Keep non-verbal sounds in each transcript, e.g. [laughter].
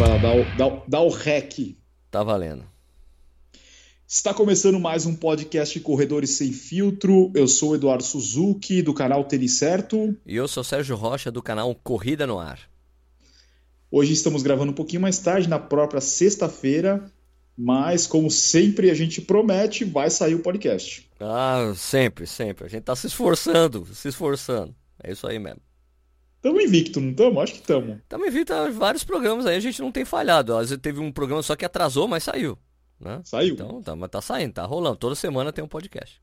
vai lá, dá o, dá, dá o rec. Tá valendo. Está começando mais um podcast Corredores Sem Filtro. Eu sou o Eduardo Suzuki, do canal Tênis Certo. E eu sou Sérgio Rocha, do canal Corrida no Ar. Hoje estamos gravando um pouquinho mais tarde, na própria sexta-feira, mas como sempre a gente promete, vai sair o podcast. Ah, sempre, sempre. A gente tá se esforçando, se esforçando. É isso aí mesmo. Tamo invicto, não tamo? Acho que tamo. Tamo invicto a vários programas aí, a gente não tem falhado. Às vezes teve um programa só que atrasou, mas saiu. Né? Saiu. Então, tá, mas tá saindo, tá rolando. Toda semana tem um podcast.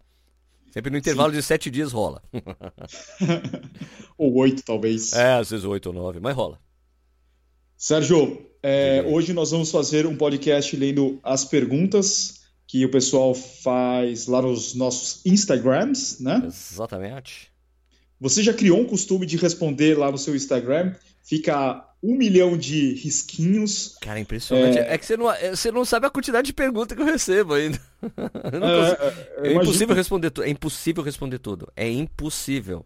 Sempre no intervalo Sim. de sete dias rola. [laughs] ou oito, talvez. É, às vezes oito ou nove, mas rola. Sérgio, é, hoje nós vamos fazer um podcast lendo as perguntas que o pessoal faz lá nos nossos Instagrams, né? Exatamente. Você já criou um costume de responder lá no seu Instagram? Fica um milhão de risquinhos. Cara, impressionante. É, é que você não, é, você não sabe a quantidade de perguntas que eu recebo ainda. [laughs] Eu é, é, impossível responder tudo. É impossível responder tudo. É impossível.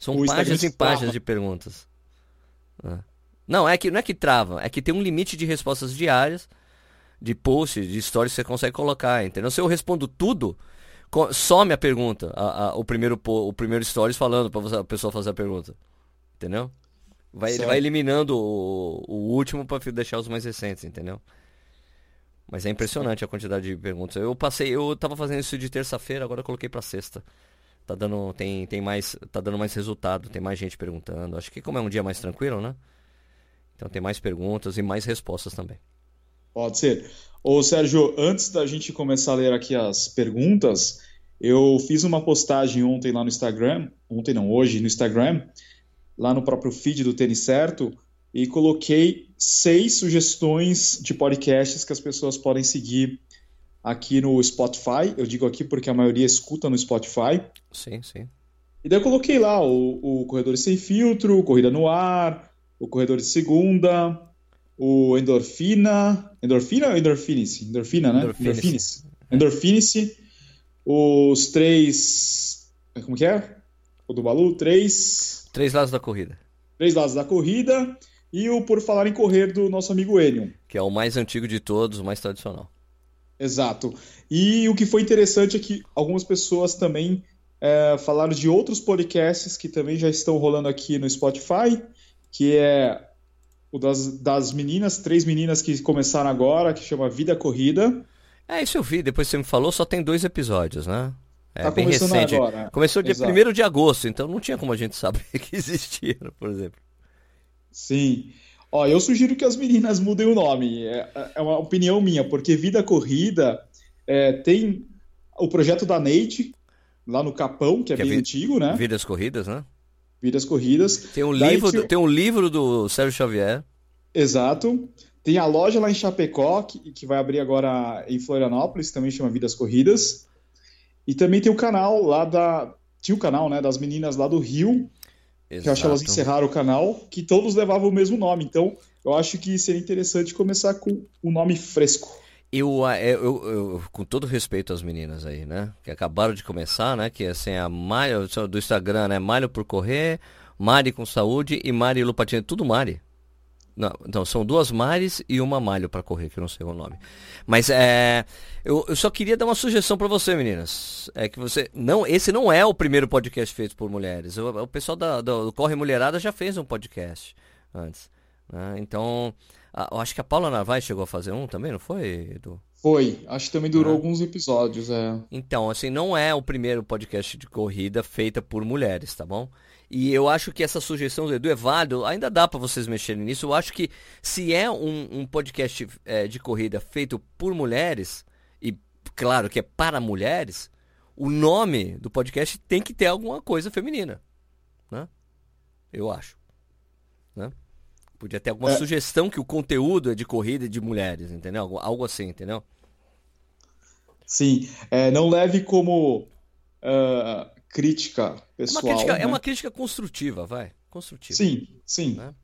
São páginas e páginas de perguntas. É. Não, é que não é que trava, é que tem um limite de respostas diárias, de posts, de stories que você consegue colocar, entendeu? Se eu respondo tudo, some a pergunta, a, a, o, primeiro, o primeiro stories falando para a pessoa fazer a pergunta. Entendeu? Vai, ele vai eliminando o, o último para deixar os mais recentes, entendeu? Mas é impressionante a quantidade de perguntas. Eu passei, eu tava fazendo isso de terça-feira, agora eu coloquei para sexta. Tá dando, tem, tem mais, tá dando mais resultado, tem mais gente perguntando. Acho que como é um dia mais tranquilo, né? Então tem mais perguntas e mais respostas também. Pode ser. Ô Sérgio, antes da gente começar a ler aqui as perguntas, eu fiz uma postagem ontem lá no Instagram, ontem não, hoje no Instagram, lá no próprio feed do Tênis Certo, e coloquei seis sugestões de podcasts que as pessoas podem seguir aqui no Spotify. Eu digo aqui porque a maioria escuta no Spotify. Sim, sim. E daí eu coloquei lá o, o Corredores Sem Filtro, Corrida no Ar, o Corredor de Segunda, o Endorfina. Endorfina ou Endorfinice? Endorfina, né? Endorfinice. Endorfinice. Os três. Como que é? O do Balu? Três. Três lados da corrida. Três lados da corrida. E o Por Falar em Correr do nosso amigo Enion. Que é o mais antigo de todos, o mais tradicional. Exato. E o que foi interessante é que algumas pessoas também é, falaram de outros podcasts que também já estão rolando aqui no Spotify que é o das, das meninas, três meninas que começaram agora, que chama Vida Corrida. É, isso eu vi, depois você me falou, só tem dois episódios, né? É tá bem recente. Agora. Começou dia 1 de agosto, então não tinha como a gente saber [laughs] que existia, por exemplo. Sim. Ó, eu sugiro que as meninas mudem o nome. É, é uma opinião minha, porque Vida Corrida é, tem o projeto da Neide, lá no Capão, que é que bem é vi antigo, né? Vidas Corridas, né? Vidas Corridas. Tem um, livro, que... tem um livro do Sérgio Xavier. Exato. Tem a loja lá em Chapecó, que, que vai abrir agora em Florianópolis, também chama Vidas Corridas. E também tem o canal lá da. Tinha o canal, né? Das meninas lá do Rio. Exato. Que eu acho que elas encerraram o canal, que todos levavam o mesmo nome. Então, eu acho que seria interessante começar com um nome fresco. Eu, é, eu, eu, com todo respeito às meninas aí, né? Que acabaram de começar, né? Que assim, a Mário do Instagram, né? Mário por correr, Mari com saúde e Mari Lupatina. Tudo Mari. Não, não, são duas Mares e uma Malho para correr, que eu não sei o nome. Mas é, eu, eu só queria dar uma sugestão para você, meninas. É que você não, esse não é o primeiro podcast feito por mulheres. O, o pessoal da, do, do Corre Mulherada já fez um podcast antes. Né? Então, eu acho que a Paula Narvaez chegou a fazer um também, não foi, Edu? Foi, acho que também durou ah. alguns episódios, é. Então, assim, não é o primeiro podcast de corrida feita por mulheres, tá bom? E eu acho que essa sugestão do Edu é válida, ainda dá para vocês mexerem nisso. Eu acho que se é um, um podcast é, de corrida feito por mulheres, e claro que é para mulheres, o nome do podcast tem que ter alguma coisa feminina, né? Eu acho? Podia ter alguma é. sugestão que o conteúdo é de corrida de mulheres, entendeu? Algo, algo assim, entendeu? Sim. É, não leve como uh, crítica pessoal. É uma crítica, né? é uma crítica construtiva, vai. Construtiva. Sim, sim. Né?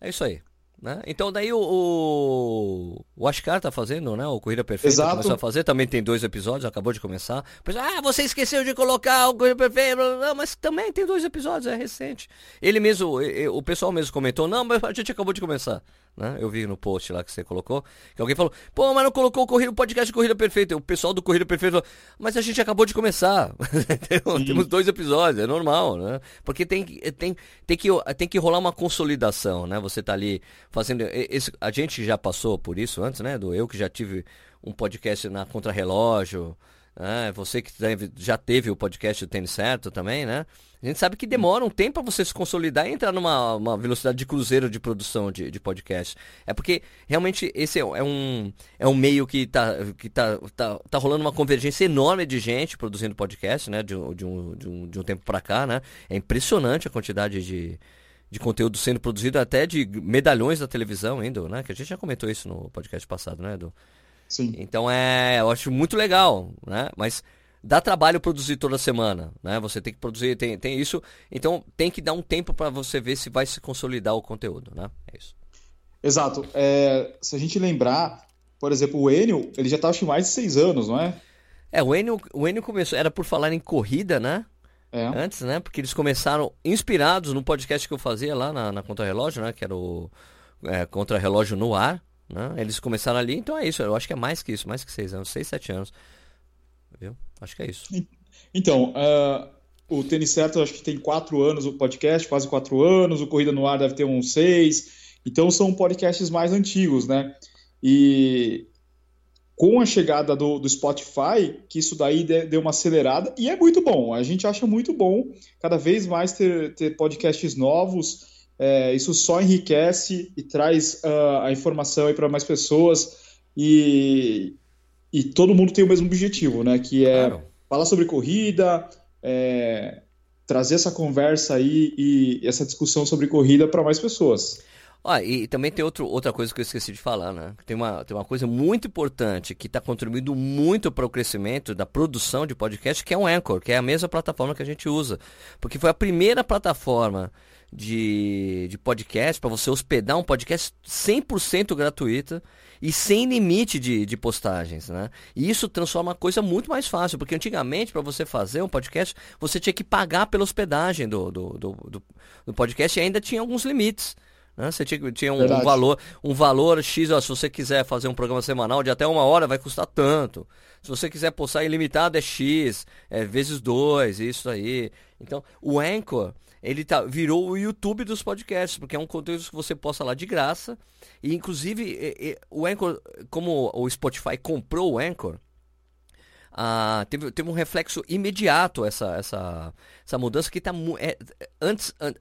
É isso aí. Né? Então daí o, o, o Ashkar tá fazendo, né? O Corrida Perfeita Exato. começou a fazer, também tem dois episódios, acabou de começar. ah, você esqueceu de colocar o Corrida Perfeita, não, mas também tem dois episódios, é recente. Ele mesmo, o pessoal mesmo comentou, não, mas a gente acabou de começar. Né? Eu vi no post lá que você colocou, que alguém falou, pô, mas não colocou o, corrida, o podcast Corrida Perfeita. O pessoal do Corrida Perfeita falou, mas a gente acabou de começar. [laughs] Temos dois episódios, é normal, né? Porque tem, tem, tem, que, tem que rolar uma consolidação, né? Você tá ali fazendo. Esse, a gente já passou por isso antes, né? Do eu que já tive um podcast na Contra-Relógio. Né? Você que já teve o podcast do Tênis Certo também, né? A gente sabe que demora um tempo para você se consolidar e entrar numa velocidade de cruzeiro de produção de, de podcast. É porque realmente esse é, é, um, é um meio que está que tá, tá, tá rolando uma convergência enorme de gente produzindo podcast, né? De, de, um, de, um, de um tempo para cá, né? É impressionante a quantidade de, de conteúdo sendo produzido, até de medalhões da televisão ainda, né? Que a gente já comentou isso no podcast passado, né, Edu? Sim. Então é, eu acho muito legal, né? Mas dá trabalho produzir toda semana, né? Você tem que produzir, tem, tem isso, então tem que dar um tempo para você ver se vai se consolidar o conteúdo, né? É isso. Exato. É, se a gente lembrar, por exemplo, o Enio, ele já está acho mais de seis anos, não é? É, o Enio, o Enio começou, era por falar em corrida, né? É. Antes, né? Porque eles começaram inspirados no podcast que eu fazia lá na, na Contra Relógio, né? Que era o é, Contra Relógio no ar, né? Eles começaram ali, então é isso. Eu acho que é mais que isso, mais que seis anos, seis, sete anos. Viu? Acho que é isso. Então, uh, o Tênis Certo acho que tem quatro anos o podcast, quase quatro anos. O Corrida no Ar deve ter uns seis. Então são podcasts mais antigos, né? E com a chegada do, do, Spotify, que isso daí deu uma acelerada, e é muito bom. A gente acha muito bom cada vez mais ter, ter podcasts novos. É, isso só enriquece e traz uh, a informação para mais pessoas. E, e todo mundo tem o mesmo objetivo, né? Que é claro. falar sobre corrida, é, trazer essa conversa aí e essa discussão sobre corrida para mais pessoas. Ah, e também tem outro, outra coisa que eu esqueci de falar, né? Tem uma, tem uma coisa muito importante que está contribuindo muito para o crescimento da produção de podcast, que é o Anchor, que é a mesma plataforma que a gente usa. Porque foi a primeira plataforma de, de podcast, para você hospedar um podcast 100% gratuita e sem limite de, de postagens, né? E isso transforma a coisa muito mais fácil, porque antigamente, para você fazer um podcast, você tinha que pagar pela hospedagem do, do, do, do podcast e ainda tinha alguns limites. Né? Você tinha, tinha um, um, valor, um valor X, ó, se você quiser fazer um programa semanal de até uma hora, vai custar tanto. Se você quiser postar ilimitado, é X, é vezes dois, isso aí. Então, o Anchor, ele tá, virou o YouTube dos podcasts, porque é um conteúdo que você posta lá de graça. E inclusive, e, e, o Anchor, como o Spotify comprou o Anchor, ah, teve, teve um reflexo imediato essa, essa, essa mudança que está é, antes an,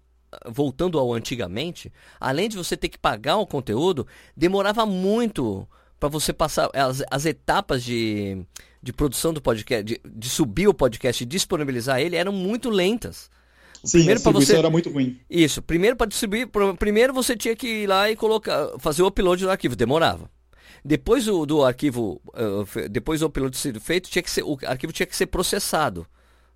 voltando ao antigamente, além de você ter que pagar o conteúdo, demorava muito para você passar as, as etapas de, de produção do podcast, de, de subir o podcast e disponibilizar ele eram muito lentas. Sim, primeiro para você era muito ruim. Isso. Primeiro para distribuir, primeiro você tinha que ir lá e colocar, fazer o upload do arquivo, demorava. Depois do, do arquivo, uh, depois do upload sido feito, tinha que ser, o arquivo tinha que ser processado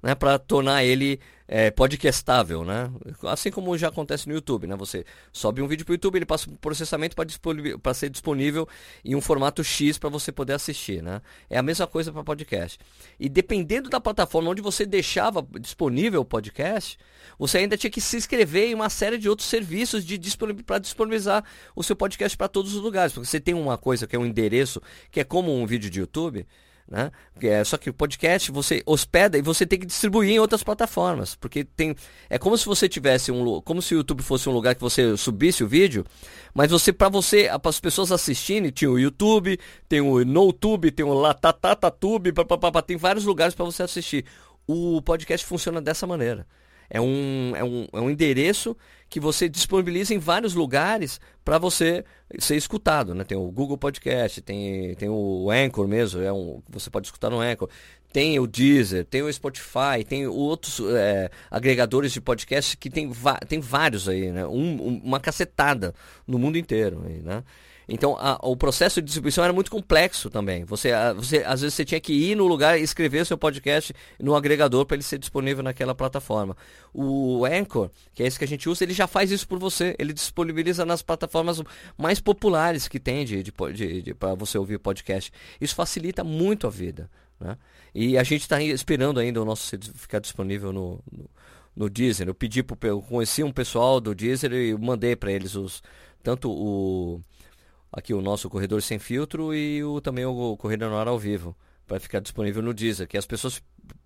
né, para tornar ele é, podcastável, né? Assim como já acontece no YouTube, né? Você sobe um vídeo para o YouTube, ele passa por processamento para ser disponível em um formato X para você poder assistir, né? É a mesma coisa para podcast. E dependendo da plataforma onde você deixava disponível o podcast, você ainda tinha que se inscrever em uma série de outros serviços de para disponibilizar o seu podcast para todos os lugares, porque você tem uma coisa que é um endereço que é como um vídeo de YouTube né? É, só que o podcast você hospeda e você tem que distribuir em outras plataformas. Porque tem. É como se você tivesse um. Como se o YouTube fosse um lugar que você subisse o vídeo, mas você, para você, para as pessoas assistirem, tinha o YouTube, tem o NoTube, tem o Latatatube, tem vários lugares para você assistir. O podcast funciona dessa maneira. É um, é, um, é um endereço que você disponibiliza em vários lugares para você ser escutado. Né? Tem o Google Podcast, tem, tem o Anchor mesmo, é um, você pode escutar no Anchor. Tem o Deezer, tem o Spotify, tem outros é, agregadores de podcast que tem, tem vários aí, né? Um, uma cacetada no mundo inteiro. Aí, né? Então, a, o processo de distribuição era muito complexo também. Você, a, você, às vezes, você tinha que ir no lugar e escrever seu podcast no agregador para ele ser disponível naquela plataforma. O Anchor, que é esse que a gente usa, ele já faz isso por você. Ele disponibiliza nas plataformas mais populares que tem de, de, de, de para você ouvir podcast. Isso facilita muito a vida. Né? E a gente está esperando ainda o nosso ficar disponível no, no, no Deezer. Eu pedi pro, eu conheci um pessoal do Deezer e mandei para eles os tanto o aqui o nosso corredor sem filtro e o também o corredor no ar ao vivo para ficar disponível no Deezer, que as pessoas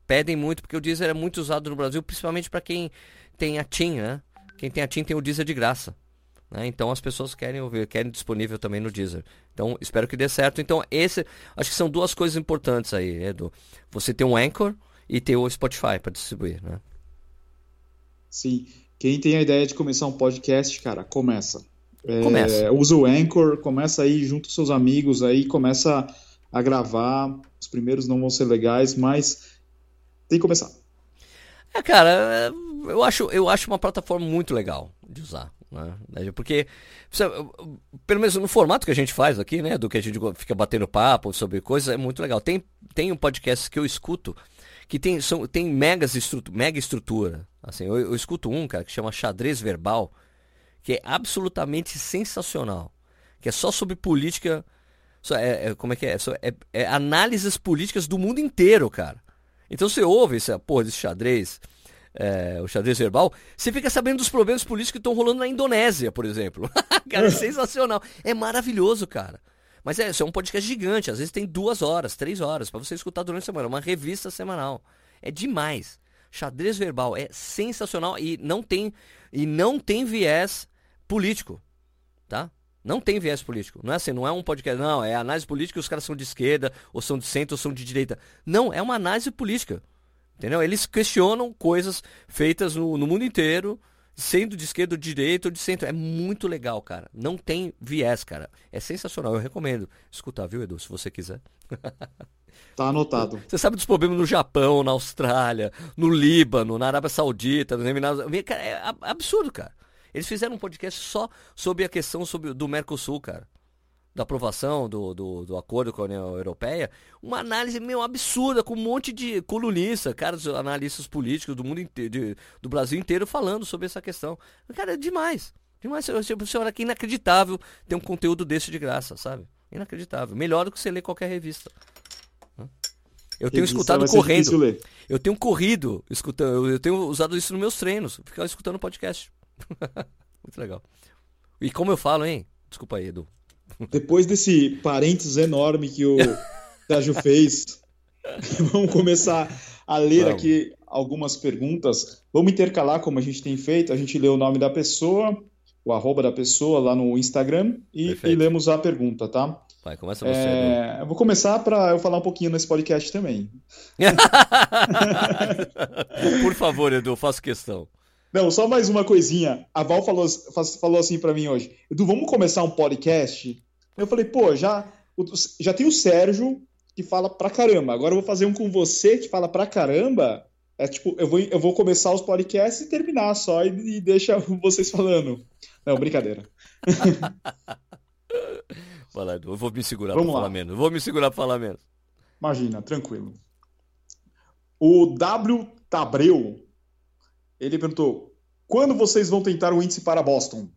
pedem muito porque o Deezer é muito usado no Brasil, principalmente para quem tem a TIM, né? Quem tem a TIM tem o Deezer de graça. Né? Então as pessoas querem ouvir, querem disponível também no Deezer. Então espero que dê certo. Então esse, acho que são duas coisas importantes aí, Edu. Você tem um Anchor e ter o Spotify para distribuir, né? Sim. Quem tem a ideia de começar um podcast, cara, começa. É, usa o Anchor, começa aí junto com seus amigos aí, começa a gravar. Os primeiros não vão ser legais, mas tem que começar. É, cara, eu acho, eu acho uma plataforma muito legal de usar. Né? Porque, pelo menos no formato que a gente faz aqui, né? Do que a gente fica batendo papo sobre coisas, é muito legal. Tem, tem um podcast que eu escuto que tem, são, tem megas estrutura, mega estrutura. Assim, eu, eu escuto um, cara, que chama Xadrez Verbal, que é absolutamente sensacional. Que é só sobre política. Só é, é, como é que é? Só é, é análises políticas do mundo inteiro, cara. Então você ouve essa porra desse xadrez, é, o xadrez verbal, você fica sabendo dos problemas políticos que estão rolando na Indonésia, por exemplo. [laughs] cara, é sensacional. É maravilhoso, cara. Mas é, isso é um podcast gigante, às vezes tem duas horas, três horas, para você escutar durante a semana, uma revista semanal. É demais. Xadrez verbal é sensacional e não tem e não tem viés político, tá? Não tem viés político. Não é assim, não é um podcast, não, é análise política e os caras são de esquerda, ou são de centro, ou são de direita. Não, é uma análise política. Entendeu? Eles questionam coisas feitas no, no mundo inteiro, sendo de esquerda, de direita ou de centro. É muito legal, cara. Não tem viés, cara. É sensacional. Eu recomendo escutar, viu, Edu, se você quiser. [laughs] Tá anotado. Você sabe dos problemas no Japão, na Austrália, no Líbano, na Arábia Saudita, nos Emirados. É absurdo, cara. Eles fizeram um podcast só sobre a questão sobre, do Mercosul, cara. Da aprovação do, do, do, acordo com a União Europeia. Uma análise meio absurda, com um monte de colunista, caras, analistas políticos do mundo inteiro, de, do Brasil inteiro falando sobre essa questão. Cara, é demais. Demais. Olha que inacreditável ter um conteúdo desse de graça, sabe? Inacreditável. Melhor do que você ler qualquer revista. Eu tenho escutado correndo. Eu tenho corrido escutando. Eu tenho usado isso nos meus treinos. Ficar escutando podcast. [laughs] Muito legal. E como eu falo, hein? Desculpa aí, Edu. Depois desse parênteses enorme que o [laughs] Sérgio fez, [laughs] vamos comecer a ler vamos. aqui algumas perguntas. Vamos intercalar como a gente tem feito. A gente lê o nome da pessoa, o arroba da pessoa lá no Instagram e, e lemos a pergunta, tá? Vai, começa você. É, eu vou começar para eu falar um pouquinho nesse podcast também. Por favor, Edu, faço questão. Não, só mais uma coisinha. A Val falou, falou assim para mim hoje: Edu, vamos começar um podcast? Eu falei, pô, já, já tem o Sérgio que fala pra caramba. Agora eu vou fazer um com você que fala pra caramba. É tipo, eu vou, eu vou começar os podcasts e terminar só e, e deixa [laughs] vocês falando. Não, brincadeira. [laughs] Vai Edu. Eu vou me segurar Vamos pra lá. falar menos. vou me segurar pra falar menos. Imagina, tranquilo. O W Tabreu ele perguntou: quando vocês vão tentar o índice para Boston?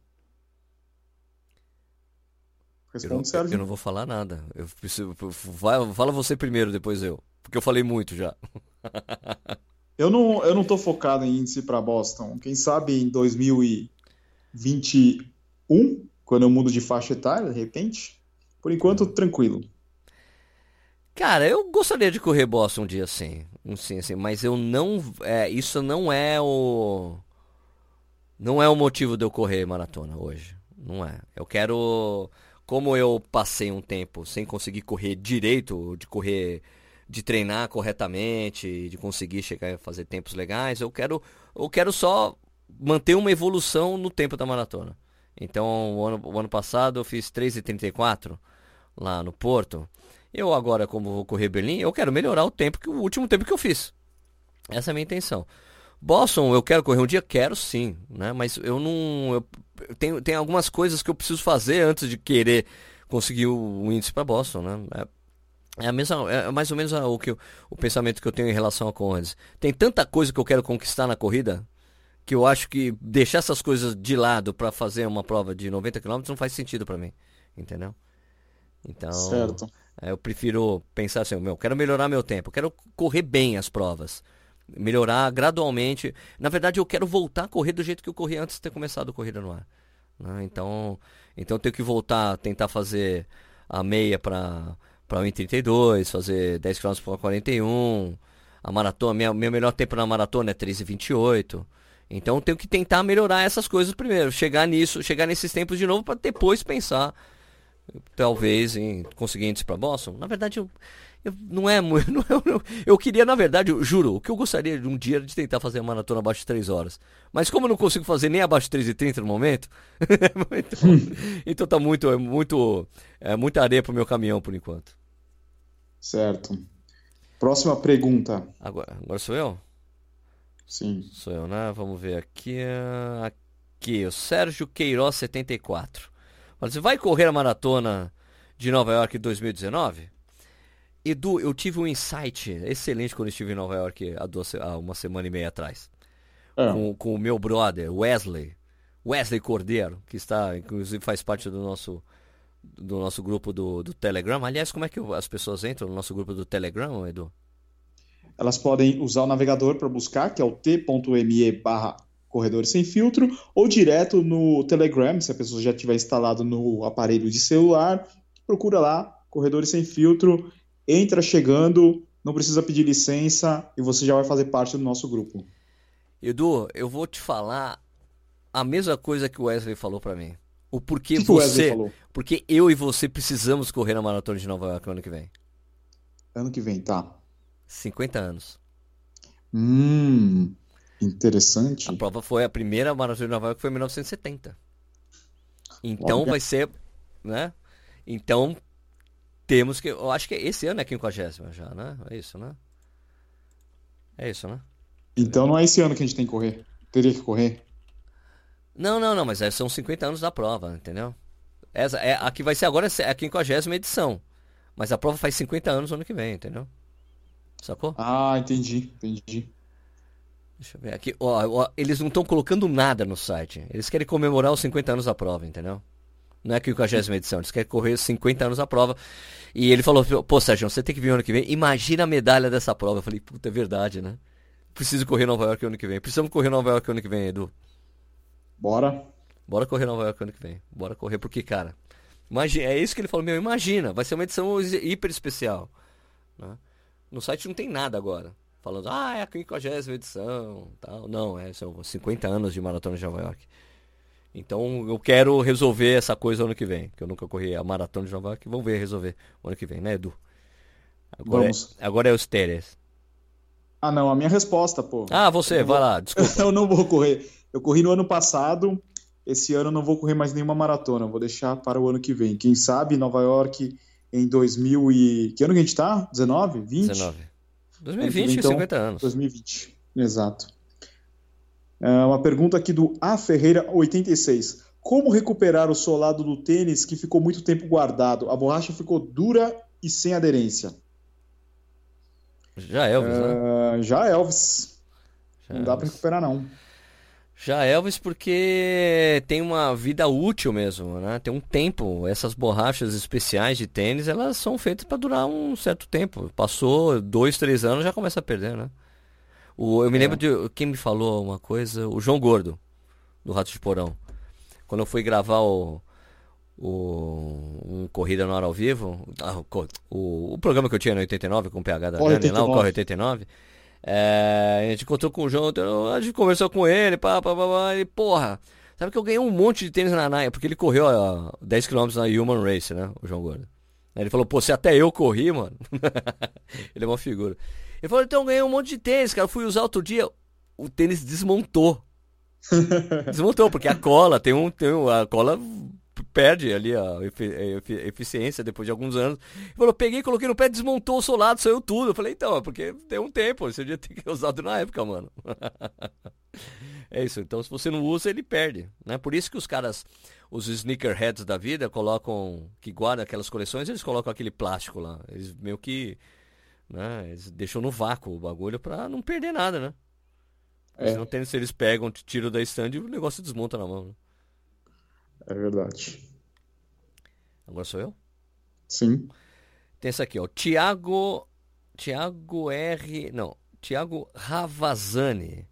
Responde, eu não, Sérgio. Eu não vou falar nada. Eu preciso, vai, fala você primeiro, depois eu. Porque eu falei muito já. [laughs] eu não, eu não tô focado em índice para Boston. Quem sabe em 2021, quando eu mudo de faixa etária, de repente. Por enquanto, tranquilo. Cara, eu gostaria de correr Boston um dia sim. sim, sim mas eu não. É, isso não é o. Não é o motivo de eu correr maratona hoje. Não é. Eu quero. Como eu passei um tempo sem conseguir correr direito, de correr. de treinar corretamente, de conseguir chegar a fazer tempos legais, eu quero. Eu quero só manter uma evolução no tempo da maratona. Então, o ano, o ano passado eu fiz 3,34 lá no Porto. Eu agora, como vou correr Berlim, eu quero melhorar o tempo que o último tempo que eu fiz. Essa é a minha intenção. Boston, eu quero correr um dia? Quero sim, né? Mas eu não. Eu tenho, tem algumas coisas que eu preciso fazer antes de querer conseguir o, o índice para Boston, né? É, é, a mesma, é mais ou menos o, que, o pensamento que eu tenho em relação a corridas. Tem tanta coisa que eu quero conquistar na corrida que eu acho que deixar essas coisas de lado para fazer uma prova de 90 km não faz sentido para mim, entendeu? Então, certo. É, eu prefiro pensar assim, meu, quero melhorar meu tempo, quero correr bem as provas. Melhorar gradualmente. Na verdade, eu quero voltar a correr do jeito que eu corri antes de ter começado a corrida no ar. Né? Então, Então eu tenho que voltar, tentar fazer a meia para para 1,32, fazer 10 km por 41. A maratona, minha, meu melhor tempo na maratona é 3,28. Então eu tenho que tentar melhorar essas coisas primeiro, chegar nisso, chegar nesses tempos de novo para depois pensar talvez em conseguir índice para Boston. Na verdade, eu, eu, não é muito. [laughs] Não é, eu queria, na verdade, eu juro, o que eu gostaria de um dia de tentar fazer a maratona abaixo de 3 horas. Mas como eu não consigo fazer nem abaixo de 3 e 30 no momento, [laughs] então, [laughs] então tá muito, é muito, é muita areia pro meu caminhão por enquanto. Certo. Próxima pergunta. Agora, agora sou eu? Sim. Sou eu, né? Vamos ver aqui. Aqui, o Sérgio Queiroz 74. Você vai correr a maratona de Nova York em 2019? Edu, eu tive um insight excelente quando estive em Nova York há, duas, há uma semana e meia atrás. É. Com, com o meu brother, Wesley. Wesley Cordeiro, que está, inclusive faz parte do nosso do nosso grupo do, do Telegram. Aliás, como é que as pessoas entram no nosso grupo do Telegram, Edu? Elas podem usar o navegador para buscar, que é o t.me barra corredores sem filtro, ou direto no Telegram, se a pessoa já tiver instalado no aparelho de celular, procura lá, corredores sem filtro, entra chegando, não precisa pedir licença e você já vai fazer parte do nosso grupo. Edu, eu vou te falar a mesma coisa que o Wesley falou para mim. O porquê que você, que porque eu e você precisamos correr na maratona de Nova York no ano que vem. Ano que vem, tá. 50 anos. Hum, interessante. A prova foi a primeira maratona de Nova York foi em 1970. Então Olha. vai ser, né? Então temos que. Eu acho que esse ano é 50 já, né? É isso, né? É isso, né? Então não é esse ano que a gente tem que correr. Teria que correr. Não, não, não, mas é, são 50 anos da prova, entendeu? Essa, é, a que vai ser agora é a 50 edição. Mas a prova faz 50 anos no ano que vem, entendeu? Sacou? Ah, entendi, entendi. Deixa eu ver aqui. Ó, ó eles não estão colocando nada no site. Eles querem comemorar os 50 anos da prova, entendeu? Não é que o 50 edição, eles querem correr 50 anos a prova. E ele falou, pô, Sérgio, você tem que vir ano que vem. Imagina a medalha dessa prova. Eu falei, puta, é verdade, né? Preciso correr Nova York ano que vem. Precisamos correr Nova York ano que vem, Edu. Bora. Bora correr Nova York ano que vem. Bora correr, porque, cara, imagina, é isso que ele falou, meu, imagina, vai ser uma edição hiper especial. Né? No site não tem nada agora. Falando, ah, é a 50 edição, tal. Não, é, são 50 anos de maratona de Nova York. Então eu quero resolver essa coisa ano que vem. Que eu nunca corri a maratona de Nova York. Vamos ver resolver ano que vem, né, Edu? Agora, Vamos. É, agora é os Teres. Ah, não, a minha resposta, pô. Ah, você, vai vou... lá, desculpa. [laughs] eu não vou correr. Eu corri no ano passado. Esse ano eu não vou correr mais nenhuma maratona. Vou deixar para o ano que vem. Quem sabe Nova York em 2000 e... Que ano que a gente tá? 19? 20? 19. 2020, então, 50 anos. 2020, exato. É uma pergunta aqui do A Ferreira 86. Como recuperar o solado do tênis que ficou muito tempo guardado? A borracha ficou dura e sem aderência. Já Elvis, né? É, já Elvis. Já não dá para recuperar não. Já Elvis porque tem uma vida útil mesmo, né? Tem um tempo. Essas borrachas especiais de tênis, elas são feitas para durar um certo tempo. Passou dois, três anos, já começa a perder, né? O, eu me é. lembro de quem me falou uma coisa, o João Gordo, do Rato de Porão. Quando eu fui gravar o, o um Corrida na Hora ao Vivo, ah, o, o, programa que eu tinha no 89 com o PH da Dani, lá, o Corre 89. É, a gente encontrou com o João, a gente conversou com ele, pá, pá, pá, pá, e porra, sabe que eu ganhei um monte de tênis na Nike, porque ele correu ó, 10km na Human Race, né, o João Gordo. Ele falou, pô, se até eu corri, mano. [laughs] ele é uma figura. Ele falou, então eu ganhei um monte de tênis, cara. Eu fui usar outro dia, o tênis desmontou. [laughs] desmontou, porque a cola, tem um. Tem um a cola perde ali a eficiência depois de alguns anos. Ele falou, peguei, coloquei no pé, desmontou o solado, saiu tudo. Eu falei, então, é porque tem um tempo, você devia ter [laughs] usado na época, mano. [laughs] é isso, então se você não usa, ele perde. Né? Por isso que os caras, os sneakerheads da vida, colocam, que guardam aquelas coleções, eles colocam aquele plástico lá. Eles meio que né? Eles deixam no vácuo o bagulho pra não perder nada, né? É. Se não tem, se eles pegam, tiram da stand e o negócio desmonta na mão. Né? É verdade. Agora sou eu? Sim. Tem essa aqui, ó. Tiago. Tiago R. Não. Tiago Ravazani.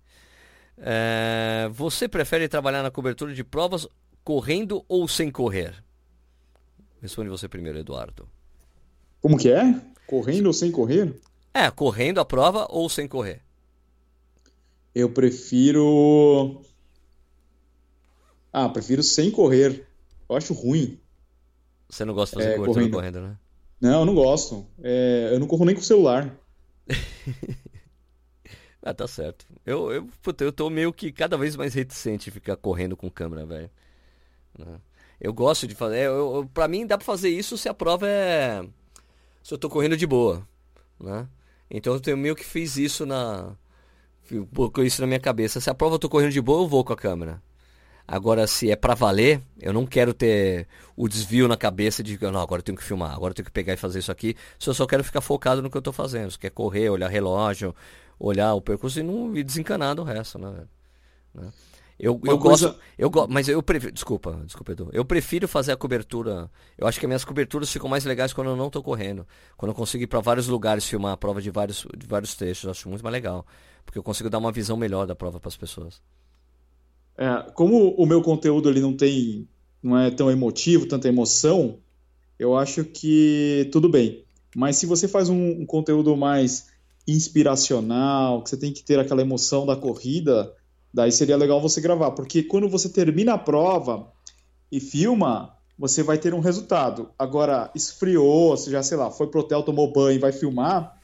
É... Você prefere trabalhar na cobertura de provas correndo ou sem correr? Responde você primeiro, Eduardo. Como que é? Correndo ou sem correr? É, correndo a prova ou sem correr? Eu prefiro. Ah, prefiro sem correr. Eu acho ruim. Você não gosta de fazer é, cobertura correndo. correndo, né? Não, eu não gosto. É, eu não corro nem com o celular. [laughs] ah, tá certo. Eu, eu, puta, eu tô meio que cada vez mais reticente em ficar correndo com câmera, velho. Né? Eu gosto de fazer. Eu, eu, pra mim dá pra fazer isso se a prova é. Se eu tô correndo de boa. Né? Então eu meio que fiz isso na. Colocou isso na minha cabeça. Se a prova eu tô correndo de boa, eu vou com a câmera. Agora, se é para valer, eu não quero ter o desvio na cabeça de não, agora eu tenho que filmar, agora eu tenho que pegar e fazer isso aqui. Se eu só quero ficar focado no que eu tô fazendo. Se quer correr, olhar relógio, olhar o percurso e não ir desencanar do resto, né? né? Eu, eu coisa... gosto, eu go... mas eu prefiro, desculpa, desculpa Edu, eu prefiro fazer a cobertura, eu acho que as minhas coberturas ficam mais legais quando eu não estou correndo, quando eu consigo ir para vários lugares filmar a prova de vários, de vários trechos, eu acho muito mais legal, porque eu consigo dar uma visão melhor da prova para as pessoas. É, como o meu conteúdo ali não tem, não é tão emotivo, tanta emoção, eu acho que tudo bem. Mas se você faz um, um conteúdo mais inspiracional, que você tem que ter aquela emoção da corrida, Daí seria legal você gravar, porque quando você termina a prova e filma, você vai ter um resultado. Agora, esfriou, você já, sei lá, foi pro hotel, tomou banho e vai filmar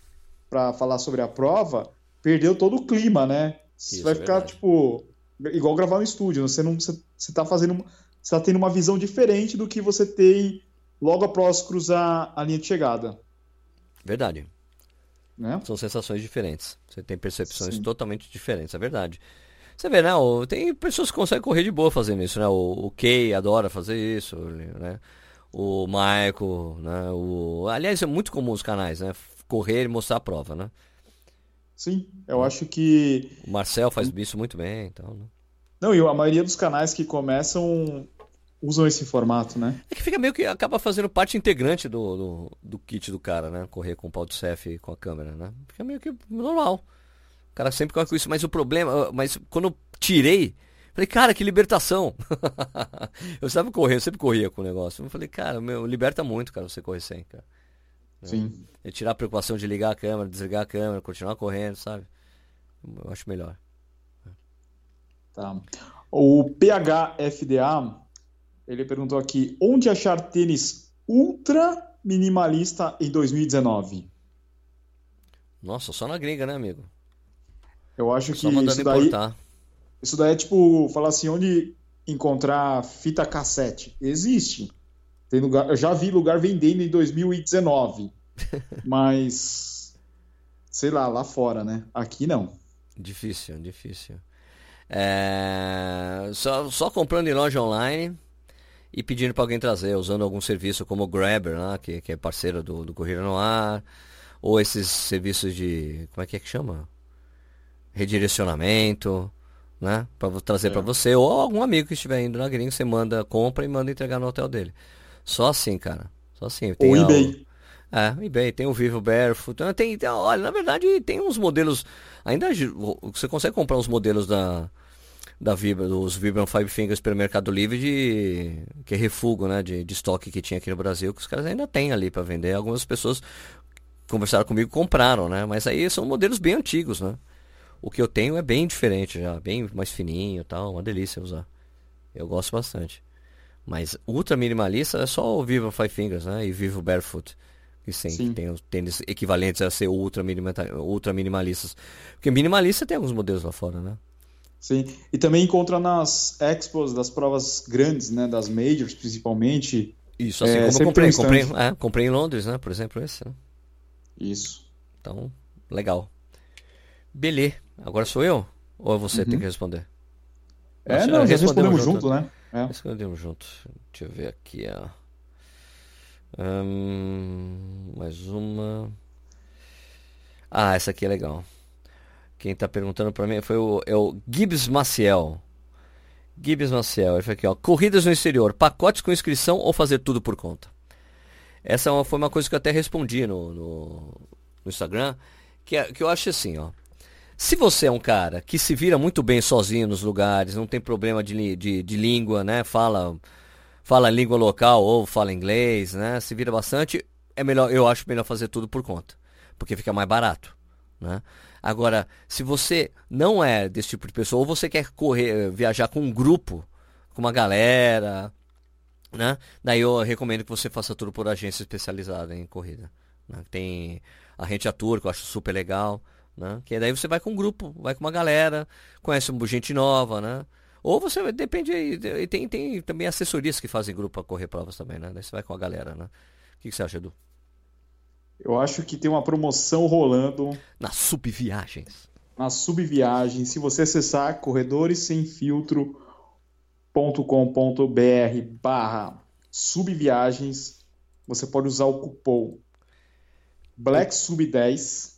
para falar sobre a prova, perdeu todo o clima, né? Você Isso vai é ficar, tipo, igual gravar no estúdio. Você não você, você tá fazendo. Você tá tendo uma visão diferente do que você tem logo após cruzar a linha de chegada. Verdade. Né? São sensações diferentes. Você tem percepções Sim. totalmente diferentes, é verdade. Você vê, né? Tem pessoas que conseguem correr de boa fazendo isso, né? O, o Kay adora fazer isso, né? O Michael, né? O, aliás, é muito comum os canais, né? Correr e mostrar a prova, né? Sim, eu acho que. O Marcel faz isso muito bem, então. Né? Não, e a maioria dos canais que começam usam esse formato, né? É que fica meio que acaba fazendo parte integrante do, do, do kit do cara, né? Correr com o pau de CF com a câmera, né? Fica meio que normal cara sempre corre com isso, mas o problema, mas quando eu tirei, falei, cara, que libertação. [laughs] eu estava correndo, eu sempre corria com o negócio. Eu falei, cara, meu, liberta muito, cara, você correr sem, cara. Sim. É tirar a preocupação de ligar a câmera, desligar a câmera, continuar correndo, sabe? Eu acho melhor. Tá. O PHFDA, ele perguntou aqui, onde achar tênis ultra minimalista em 2019? Nossa, só na gringa, né, amigo? Eu acho que isso daí, importar. isso daí é tipo, falar assim, onde encontrar fita cassete? Existe. Tem lugar, eu já vi lugar vendendo em 2019. [laughs] mas sei lá, lá fora, né? Aqui não. Difícil, difícil. É... Só, só comprando em loja online e pedindo para alguém trazer, usando algum serviço como o Grabber, né? que, que é parceiro do, do Corrida no Ar, ou esses serviços de. Como é que é que chama? redirecionamento, né? Para trazer é. para você ou algum amigo que estiver indo na gringa, você manda, compra e manda entregar no hotel dele. Só assim, cara. Só assim. Tem ou eBay. É, eBay, tem o Vivo Barefoot. Tem, tem, olha, na verdade tem uns modelos. Ainda você consegue comprar uns modelos da da Vibra, dos Vibram Five Fingers pelo Mercado Livre de que é refugo, né, de, de estoque que tinha aqui no Brasil, que os caras ainda têm ali para vender. Algumas pessoas conversaram comigo compraram, né? Mas aí são modelos bem antigos, né? O que eu tenho é bem diferente já, bem mais fininho tal, uma delícia usar. Eu gosto bastante. Mas ultra minimalista é só o Vivo Five Fingers, né? E Vivo Barefoot. Que, sim, que tem os tênis equivalentes a ser ultra, minima, ultra minimalistas. Porque minimalista tem alguns modelos lá fora, né? Sim, e também encontra nas expos das provas grandes, né? Das majors, principalmente. Isso, assim é, como eu comprei. Comprei, é, comprei em Londres, né? Por exemplo, esse. Né? Isso. Então, legal. Beleza. Agora sou eu? Ou é você uhum. tem que responder? É, não, já respondemos junto, junto né? É. Respondemos junto. Deixa eu ver aqui, ó. Hum, mais uma. Ah, essa aqui é legal. Quem está perguntando para mim foi o, é o Gibbs Maciel. Gibbs Maciel, ele falou aqui, ó. Corridas no exterior, pacotes com inscrição ou fazer tudo por conta? Essa é foi uma coisa que eu até respondi no, no, no Instagram, que, é, que eu acho assim, ó. Se você é um cara que se vira muito bem sozinho nos lugares, não tem problema de, de, de língua, né? Fala, fala língua local ou fala inglês, né? Se vira bastante, é melhor, eu acho melhor fazer tudo por conta, porque fica mais barato, né? Agora, se você não é desse tipo de pessoa, ou você quer correr, viajar com um grupo, com uma galera, né? Daí eu recomendo que você faça tudo por agência especializada em corrida. Né? Tem a Rente a Tour, que eu acho super legal. Né? Que daí você vai com um grupo, vai com uma galera, conhece gente nova, né? Ou você depende e tem, tem também assessorias que fazem grupo para correr provas também, né? Daí você vai com a galera, né? O que, que você acha, Edu? Eu acho que tem uma promoção rolando. Na Subviagens. Na Subviagens. Se você acessar corredoressemfiltro.com.br barra subviagens, você pode usar o cupom BLACKSUB10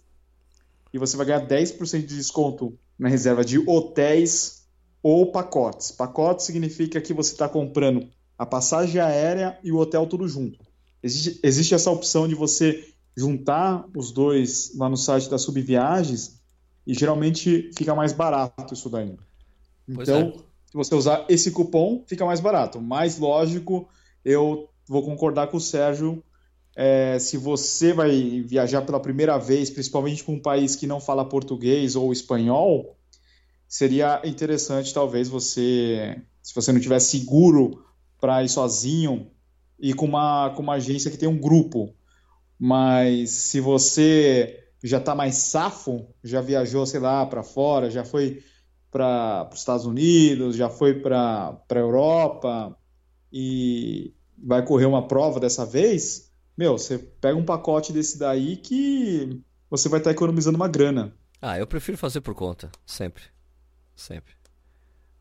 e você vai ganhar 10% de desconto na reserva de hotéis ou pacotes. Pacote significa que você está comprando a passagem aérea e o hotel tudo junto. Existe, existe, essa opção de você juntar os dois lá no site da Subviagens e geralmente fica mais barato isso daí. Então, é. se você usar esse cupom, fica mais barato. Mais lógico, eu vou concordar com o Sérgio é, se você vai viajar pela primeira vez, principalmente para um país que não fala português ou espanhol, seria interessante talvez você, se você não tiver seguro para ir sozinho, ir com uma, com uma agência que tem um grupo. Mas se você já está mais safo, já viajou, sei lá, para fora, já foi para os Estados Unidos, já foi para a Europa e vai correr uma prova dessa vez, meu, você pega um pacote desse daí que você vai estar tá economizando uma grana. Ah, eu prefiro fazer por conta, sempre. Sempre.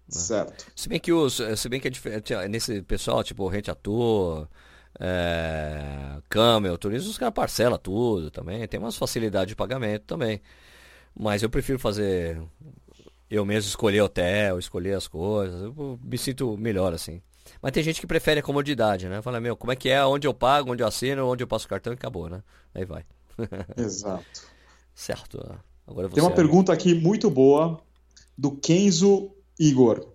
Né? Certo. Se bem que os, se bem que é diferente, nesse pessoal, tipo, rente ator, é, Camel, turismo, os caras parcela tudo também, tem umas facilidades de pagamento também. Mas eu prefiro fazer eu mesmo escolher hotel, escolher as coisas, eu me sinto melhor assim. Mas tem gente que prefere a comodidade, né? Fala, meu, como é que é? Onde eu pago, onde eu assino, onde eu passo o cartão e acabou, né? Aí vai. [laughs] Exato. certo. Agora você tem uma é... pergunta aqui muito boa do Kenzo Igor.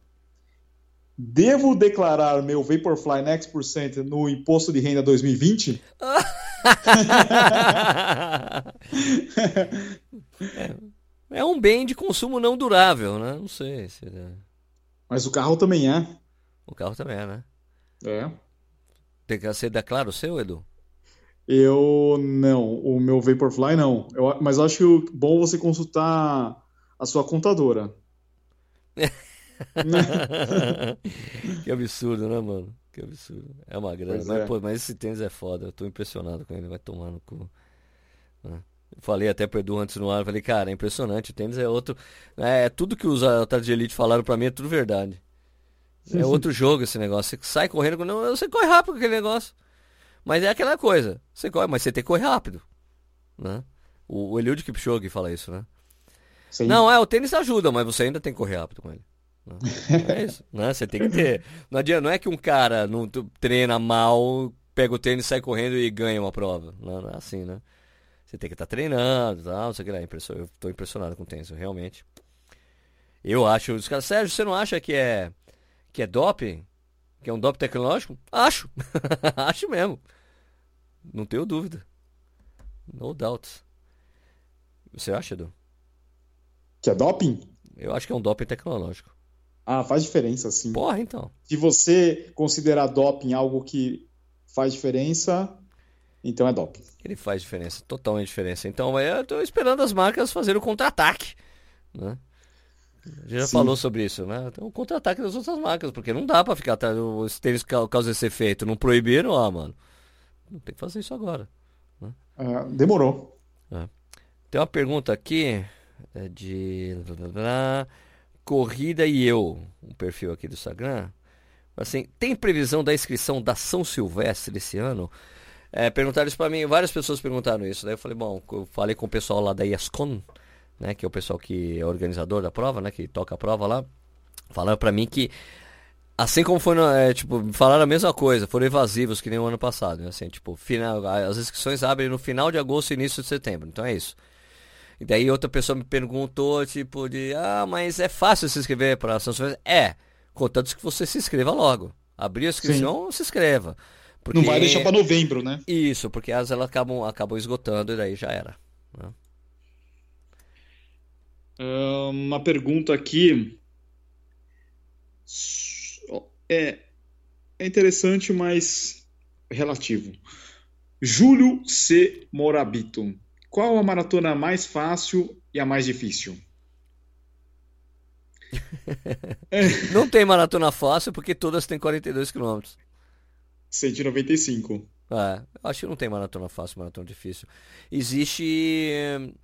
Devo declarar meu Vaporfly Next Percent no imposto de renda 2020? [laughs] é, é, um bem de consumo não durável, né? Não sei. Se... É. Mas o carro também é. O carro também é, né? É. Tem que ser claro o seu, Edu? Eu não. O meu Vaporfly não. Eu, mas acho bom você consultar a sua contadora. [laughs] que absurdo, né, mano? Que absurdo. É uma grana. Mas, é. pô, mas esse tênis é foda. Eu tô impressionado com ele. Vai tomar no cu. Né? Eu falei até pro Edu antes no ar. Falei, cara, é impressionante. O tênis é outro. É, é tudo que os atletas de elite falaram pra mim é tudo verdade. É outro jogo esse negócio. Você sai correndo, não, você corre rápido com aquele negócio. Mas é aquela coisa. Você corre, mas você tem que correr rápido. Né? O, o Eliud Kipchoge fala isso, né? Sim. Não, é, o tênis ajuda, mas você ainda tem que correr rápido com ele. Né? É isso, [laughs] né? Você tem que ter. Não adianta, não é que um cara não treina mal, pega o tênis, sai correndo e ganha uma prova. Não, não é assim, né? Você tem que estar tá treinando, tal, não sei o que lá. Eu estou impressionado com o tênis, realmente. Eu acho, os caras, Sérgio, você não acha que é que é doping, que é um doping tecnológico? Acho. [laughs] Acho mesmo. Não tenho dúvida. No doubt. Você acha, Edu? Que é doping? Eu acho que é um doping tecnológico. Ah, faz diferença, sim. Porra, então. Se você considerar doping algo que faz diferença, então é doping. Ele faz diferença, totalmente diferença. Então eu estou esperando as marcas fazerem o contra-ataque. Né? A gente já Sim. falou sobre isso, né? Então, o contra-ataque das outras marcas, porque não dá pra ficar atrás. Os tênis causa esse efeito. Não proibiram, ah, mano. Não tem que fazer isso agora. Né? É, demorou. É. Tem uma pergunta aqui é de. Corrida e eu, um perfil aqui do Instagram. Assim, tem previsão da inscrição da São Silvestre esse ano? É, perguntaram isso pra mim, várias pessoas perguntaram isso. Daí eu falei, bom, eu falei com o pessoal lá da IASCON, né, que é o pessoal que é organizador da prova, né, que toca a prova lá, falaram para mim que assim como foi, é, tipo, falaram a mesma coisa, foram evasivos que nem o ano passado, né, assim, tipo, final, as inscrições abrem no final de agosto e início de setembro, então é isso. E daí outra pessoa me perguntou, tipo, de, ah, mas é fácil se inscrever para São Silvestre? É, contanto que você se inscreva logo. Abrir a inscrição, Sim. se inscreva. Porque... Não vai deixar para novembro, né? Isso, porque as elas acabam, acabam esgotando e daí já era. Né? Uma pergunta aqui. É, é interessante, mas relativo. Júlio C. Morabito. Qual a maratona mais fácil e a mais difícil? [laughs] Não tem maratona fácil porque todas têm 42 km. 195. É, acho que não tem maratona fácil, maratona difícil. Existe.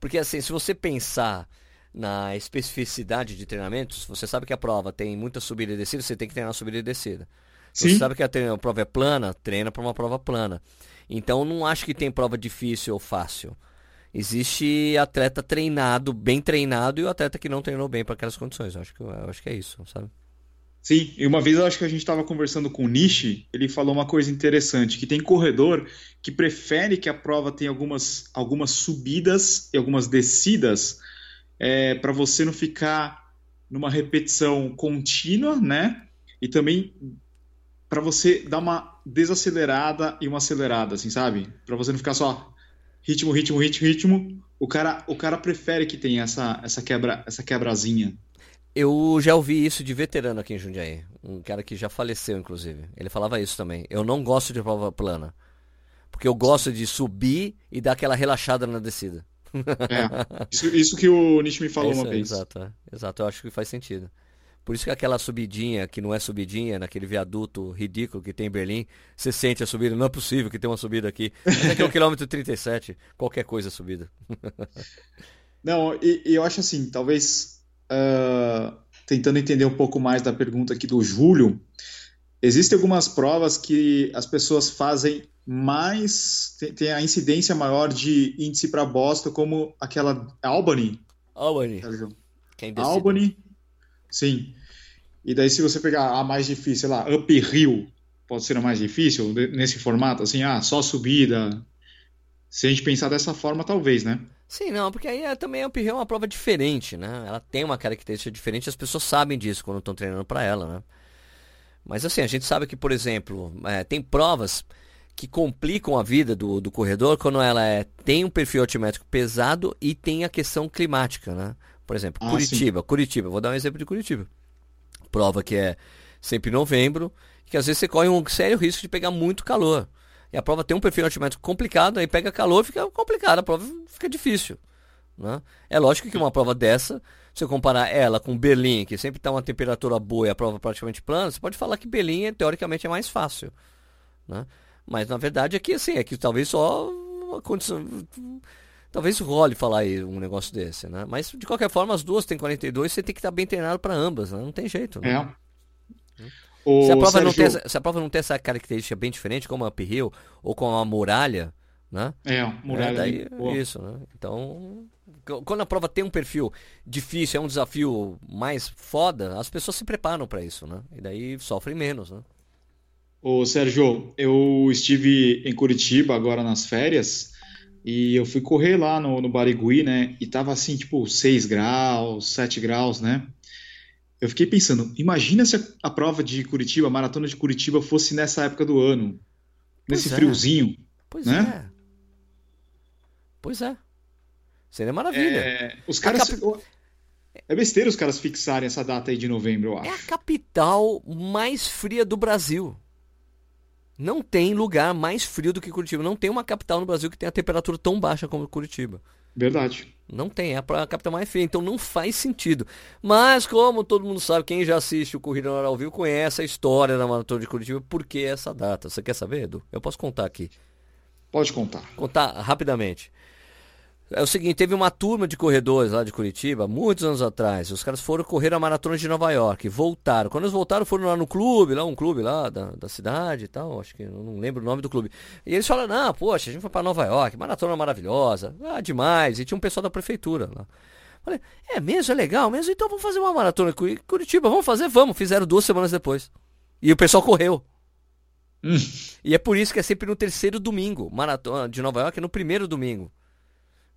Porque assim, se você pensar na especificidade de treinamentos, você sabe que a prova tem muita subida e descida, você tem que treinar subida e descida. Sim. Você sabe que a, a prova é plana, treina para uma prova plana. Então não acho que tem prova difícil ou fácil. Existe atleta treinado, bem treinado, e o atleta que não treinou bem para aquelas condições. Eu acho que, eu acho que é isso, sabe? Sim, e uma vez eu acho que a gente estava conversando com o Nishi, ele falou uma coisa interessante, que tem corredor que prefere que a prova tenha algumas, algumas subidas e algumas descidas é, para você não ficar numa repetição contínua, né? E também para você dar uma desacelerada e uma acelerada, assim, sabe? Para você não ficar só ritmo, ritmo, ritmo, ritmo. O cara, o cara prefere que tenha essa, essa, quebra, essa quebrazinha. Eu já ouvi isso de veterano aqui em Jundiaí. Um cara que já faleceu, inclusive. Ele falava isso também. Eu não gosto de prova plana. Porque eu gosto de subir e dar aquela relaxada na descida. É, [laughs] isso, isso que o Nietzsche me falou é uma vez. Exato, é. exato, eu acho que faz sentido. Por isso que aquela subidinha, que não é subidinha, naquele viaduto ridículo que tem em Berlim, você sente a subida. Não é possível que tenha uma subida aqui. Mas aqui é o quilômetro 37, qualquer coisa é subida. [laughs] não, e, e, eu acho assim, talvez uh, tentando entender um pouco mais da pergunta aqui do Júlio, existem algumas provas que as pessoas fazem mais tem, tem a incidência maior de índice para bosta, como aquela Albany. Albany. Albany. Sim. E daí, se você pegar a mais difícil, sei lá, uphill, pode ser a mais difícil, nesse formato, assim, ah, só subida. Se a gente pensar dessa forma, talvez, né? Sim, não, porque aí é, também a uphill é uma prova diferente, né? Ela tem uma característica diferente, as pessoas sabem disso quando estão treinando para ela, né? Mas assim, a gente sabe que, por exemplo, é, tem provas que complicam a vida do, do corredor quando ela é, tem um perfil altimétrico pesado e tem a questão climática, né? Por exemplo, ah, Curitiba, sim. Curitiba, vou dar um exemplo de Curitiba. Prova que é sempre em novembro, que às vezes você corre um sério risco de pegar muito calor. E a prova tem um perfil altimétrico complicado, aí pega calor fica complicado, a prova fica difícil. Né? É lógico que uma prova dessa, se eu comparar ela com Berlim, que sempre está uma temperatura boa e a prova praticamente plana, você pode falar que Berlim, teoricamente, é mais fácil. Né? Mas na verdade aqui assim, é que talvez só uma condição. Talvez role falar aí um negócio desse, né? Mas de qualquer forma, as duas têm 42, você tem que estar bem treinado para ambas, né? Não tem jeito, né? É. Se a, prova Sérgio... não tem, se a prova não tem essa característica bem diferente, como a uphill ou com a muralha, né? É, muralha. É, daí, isso, né? Então, quando a prova tem um perfil difícil, é um desafio mais foda, as pessoas se preparam para isso, né? E daí sofrem menos, né? Ô, Sérgio, eu estive em Curitiba agora nas férias e eu fui correr lá no, no Barigui, né? E tava assim, tipo, 6 graus, 7 graus, né? Eu fiquei pensando, imagina se a, a prova de Curitiba, a maratona de Curitiba, fosse nessa época do ano, nesse é. friozinho. Pois né? é. Pois é. Seria maravilha. É, os caras. Cap... É besteira os caras fixarem essa data aí de novembro, eu acho. É a capital mais fria do Brasil. Não tem lugar mais frio do que Curitiba. Não tem uma capital no Brasil que tenha a temperatura tão baixa como Curitiba. Verdade. Não tem, é a capital mais fria, então não faz sentido. Mas, como todo mundo sabe, quem já assiste o Corrida no ao Vivo conhece a história da Maratona de Curitiba, por que essa data? Você quer saber, Edu? Eu posso contar aqui. Pode contar. Contar rapidamente. É o seguinte, teve uma turma de corredores lá de Curitiba, muitos anos atrás. Os caras foram correr a maratona de Nova York, voltaram. Quando eles voltaram, foram lá no clube, lá um clube lá da, da cidade e tal, acho que não lembro o nome do clube. E eles falaram: "Não, poxa, a gente foi para Nova York, maratona maravilhosa". Ah, demais. E tinha um pessoal da prefeitura lá. Falei: "É mesmo, é legal mesmo, então vamos fazer uma maratona em Curitiba, vamos fazer, vamos". Fizeram duas semanas depois. E o pessoal correu. Hum. E é por isso que é sempre no terceiro domingo. Maratona de Nova York é no primeiro domingo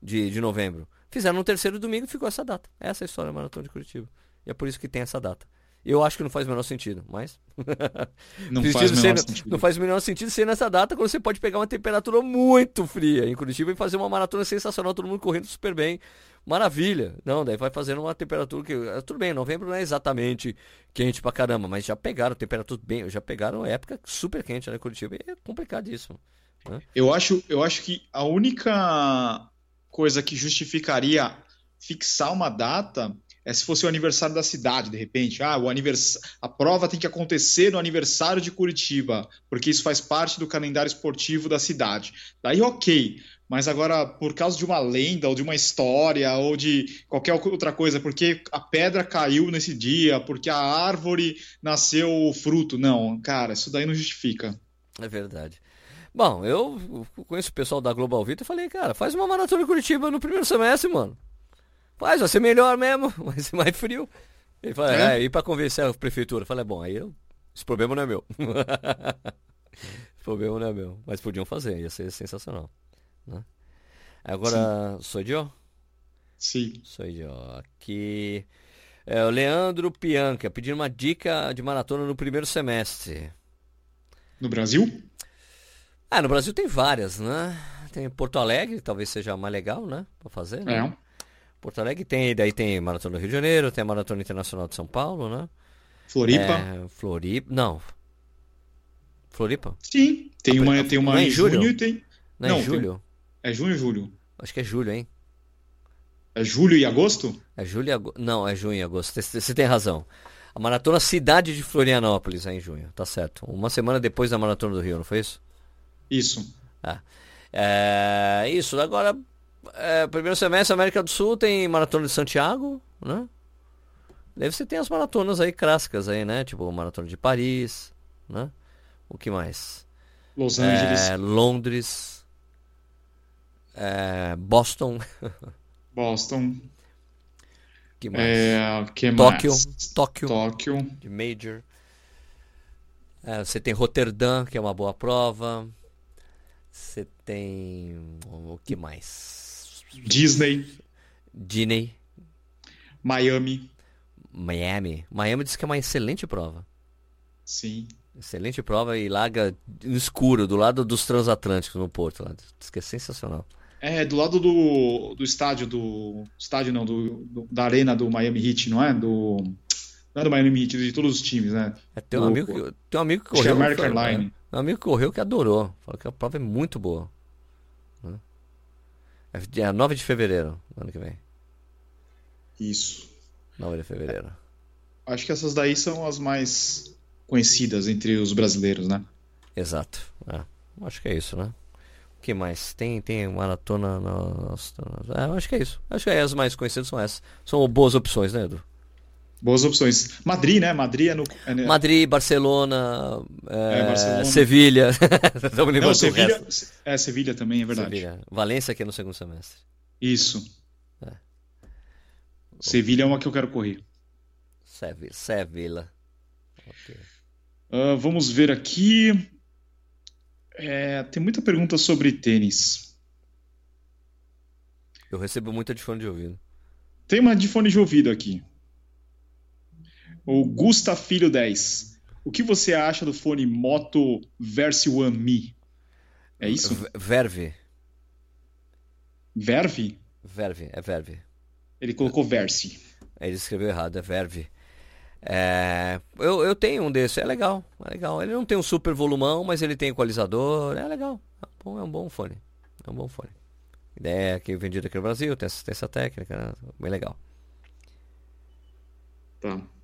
de, de novembro. Fizeram no terceiro domingo e ficou essa data. Essa é a história da Maratona de Curitiba. E é por isso que tem essa data. Eu acho que não faz o menor sentido, mas. [laughs] Não faz, ser, sentido. não faz o menor sentido ser nessa data quando você pode pegar uma temperatura muito fria em Curitiba e fazer uma maratona sensacional, todo mundo correndo super bem. Maravilha. Não, daí vai fazendo uma temperatura que. Eh, tudo bem, novembro não é exatamente quente pra caramba, mas já pegaram temperatura bem. Já pegaram época super quente, né, Curitiba? E é complicadíssimo. Né? Eu, acho, eu acho que a única coisa que justificaria fixar uma data é se fosse o aniversário da cidade, de repente. Ah, o anivers... a prova tem que acontecer no aniversário de Curitiba, porque isso faz parte do calendário esportivo da cidade. Daí, ok. Mas agora, por causa de uma lenda, ou de uma história, ou de qualquer outra coisa, porque a pedra caiu nesse dia, porque a árvore nasceu o fruto. Não, cara, isso daí não justifica. É verdade. Bom, eu conheço o pessoal da Global Vita e falei, cara, faz uma maratona em Curitiba no primeiro semestre, mano. Faz, vai ser melhor mesmo, [laughs] vai ser mais frio. Ele fala, é, é e pra convencer a prefeitura? Eu falei, bom, aí eu, esse problema não é meu. [laughs] esse problema não é meu. Mas podiam fazer, ia ser sensacional. Né? Agora, Sim. sou eu? Sim. Sou eu. Aqui. É o Leandro Pianca pedindo uma dica de maratona no primeiro semestre. No Brasil? Ah, no Brasil tem várias, né? Tem Porto Alegre, talvez seja mais legal, né? Pra fazer, né? É. Porto Alegre tem, daí tem Maratona do Rio de Janeiro, tem a Maratona Internacional de São Paulo, né? Floripa? É, Floripa, não. Floripa? Sim, tem uma, tem uma não é em julho, junho e tem... Não, não é em julho? Tem... É junho e julho. Acho que é julho, hein? É julho e agosto? É julho e agosto. Não, é junho e agosto. Você tem razão. A maratona Cidade de Florianópolis é em junho, tá certo. Uma semana depois da Maratona do Rio, não foi isso? Isso. Ah. É, isso, agora é, primeiro semestre, América do Sul tem Maratona de Santiago, né? Daí você tem as maratonas aí clássicas aí, né? Tipo Maratona de Paris, né? O que mais? Los Angeles. É, Londres. É, Boston. [laughs] Boston. Que mais? É, que Tóquio. mais? Tóquio. Tóquio. De Major. É, você tem Roterdã, que é uma boa prova. Você tem. O que mais? Disney. Disney. Miami. Miami. Miami diz que é uma excelente prova. Sim. Excelente prova e larga no escuro, do lado dos transatlânticos no Porto. Lá. Diz que é sensacional. É, do lado do, do estádio do. Estádio não, do, do, da arena do Miami Heat, não é? Do. Não é do Miami Heat, de todos os times, né? É, tem, um do, amigo que, tem um amigo que correu. É American Line. É, um amigo que correu que adorou. Falou que a prova é muito boa. É dia 9 de fevereiro, ano que vem. Isso. 9 de fevereiro. Acho que essas daí são as mais conhecidas entre os brasileiros, né? Exato. É. Acho que é isso, né? O que mais? Tem, tem maratona. No... É, acho que é isso. Acho que é as mais conhecidas são essas. São boas opções, né, Edu? Boas opções. Madrid, né? Madrid é no. É... Madrid, Barcelona, é, [laughs] é, Barcelona. Sevilha. Não, Sevilha, é, Sevilha também, é verdade. Sevilha. Valência aqui é no segundo semestre. Isso. É. Sevilha é uma que eu quero correr. Sevilla. Sevilla. Okay. Uh, vamos ver aqui. É, tem muita pergunta sobre tênis. Eu recebo muita de fone de ouvido. Tem uma de fone de ouvido aqui. O Gusta Filho 10. O que você acha do fone Moto Verse One Me? É isso? Verve. Verve? Verve, é Verve. Ele colocou Verse. Ele escreveu errado, é Verve. É, eu, eu tenho um desse, é legal, é legal. Ele não tem um super volumão, mas ele tem equalizador, é legal. É um bom fone. É um bom fone. Ideia é que é vendido aqui no Brasil, tem assistência técnica, bem legal. Tá.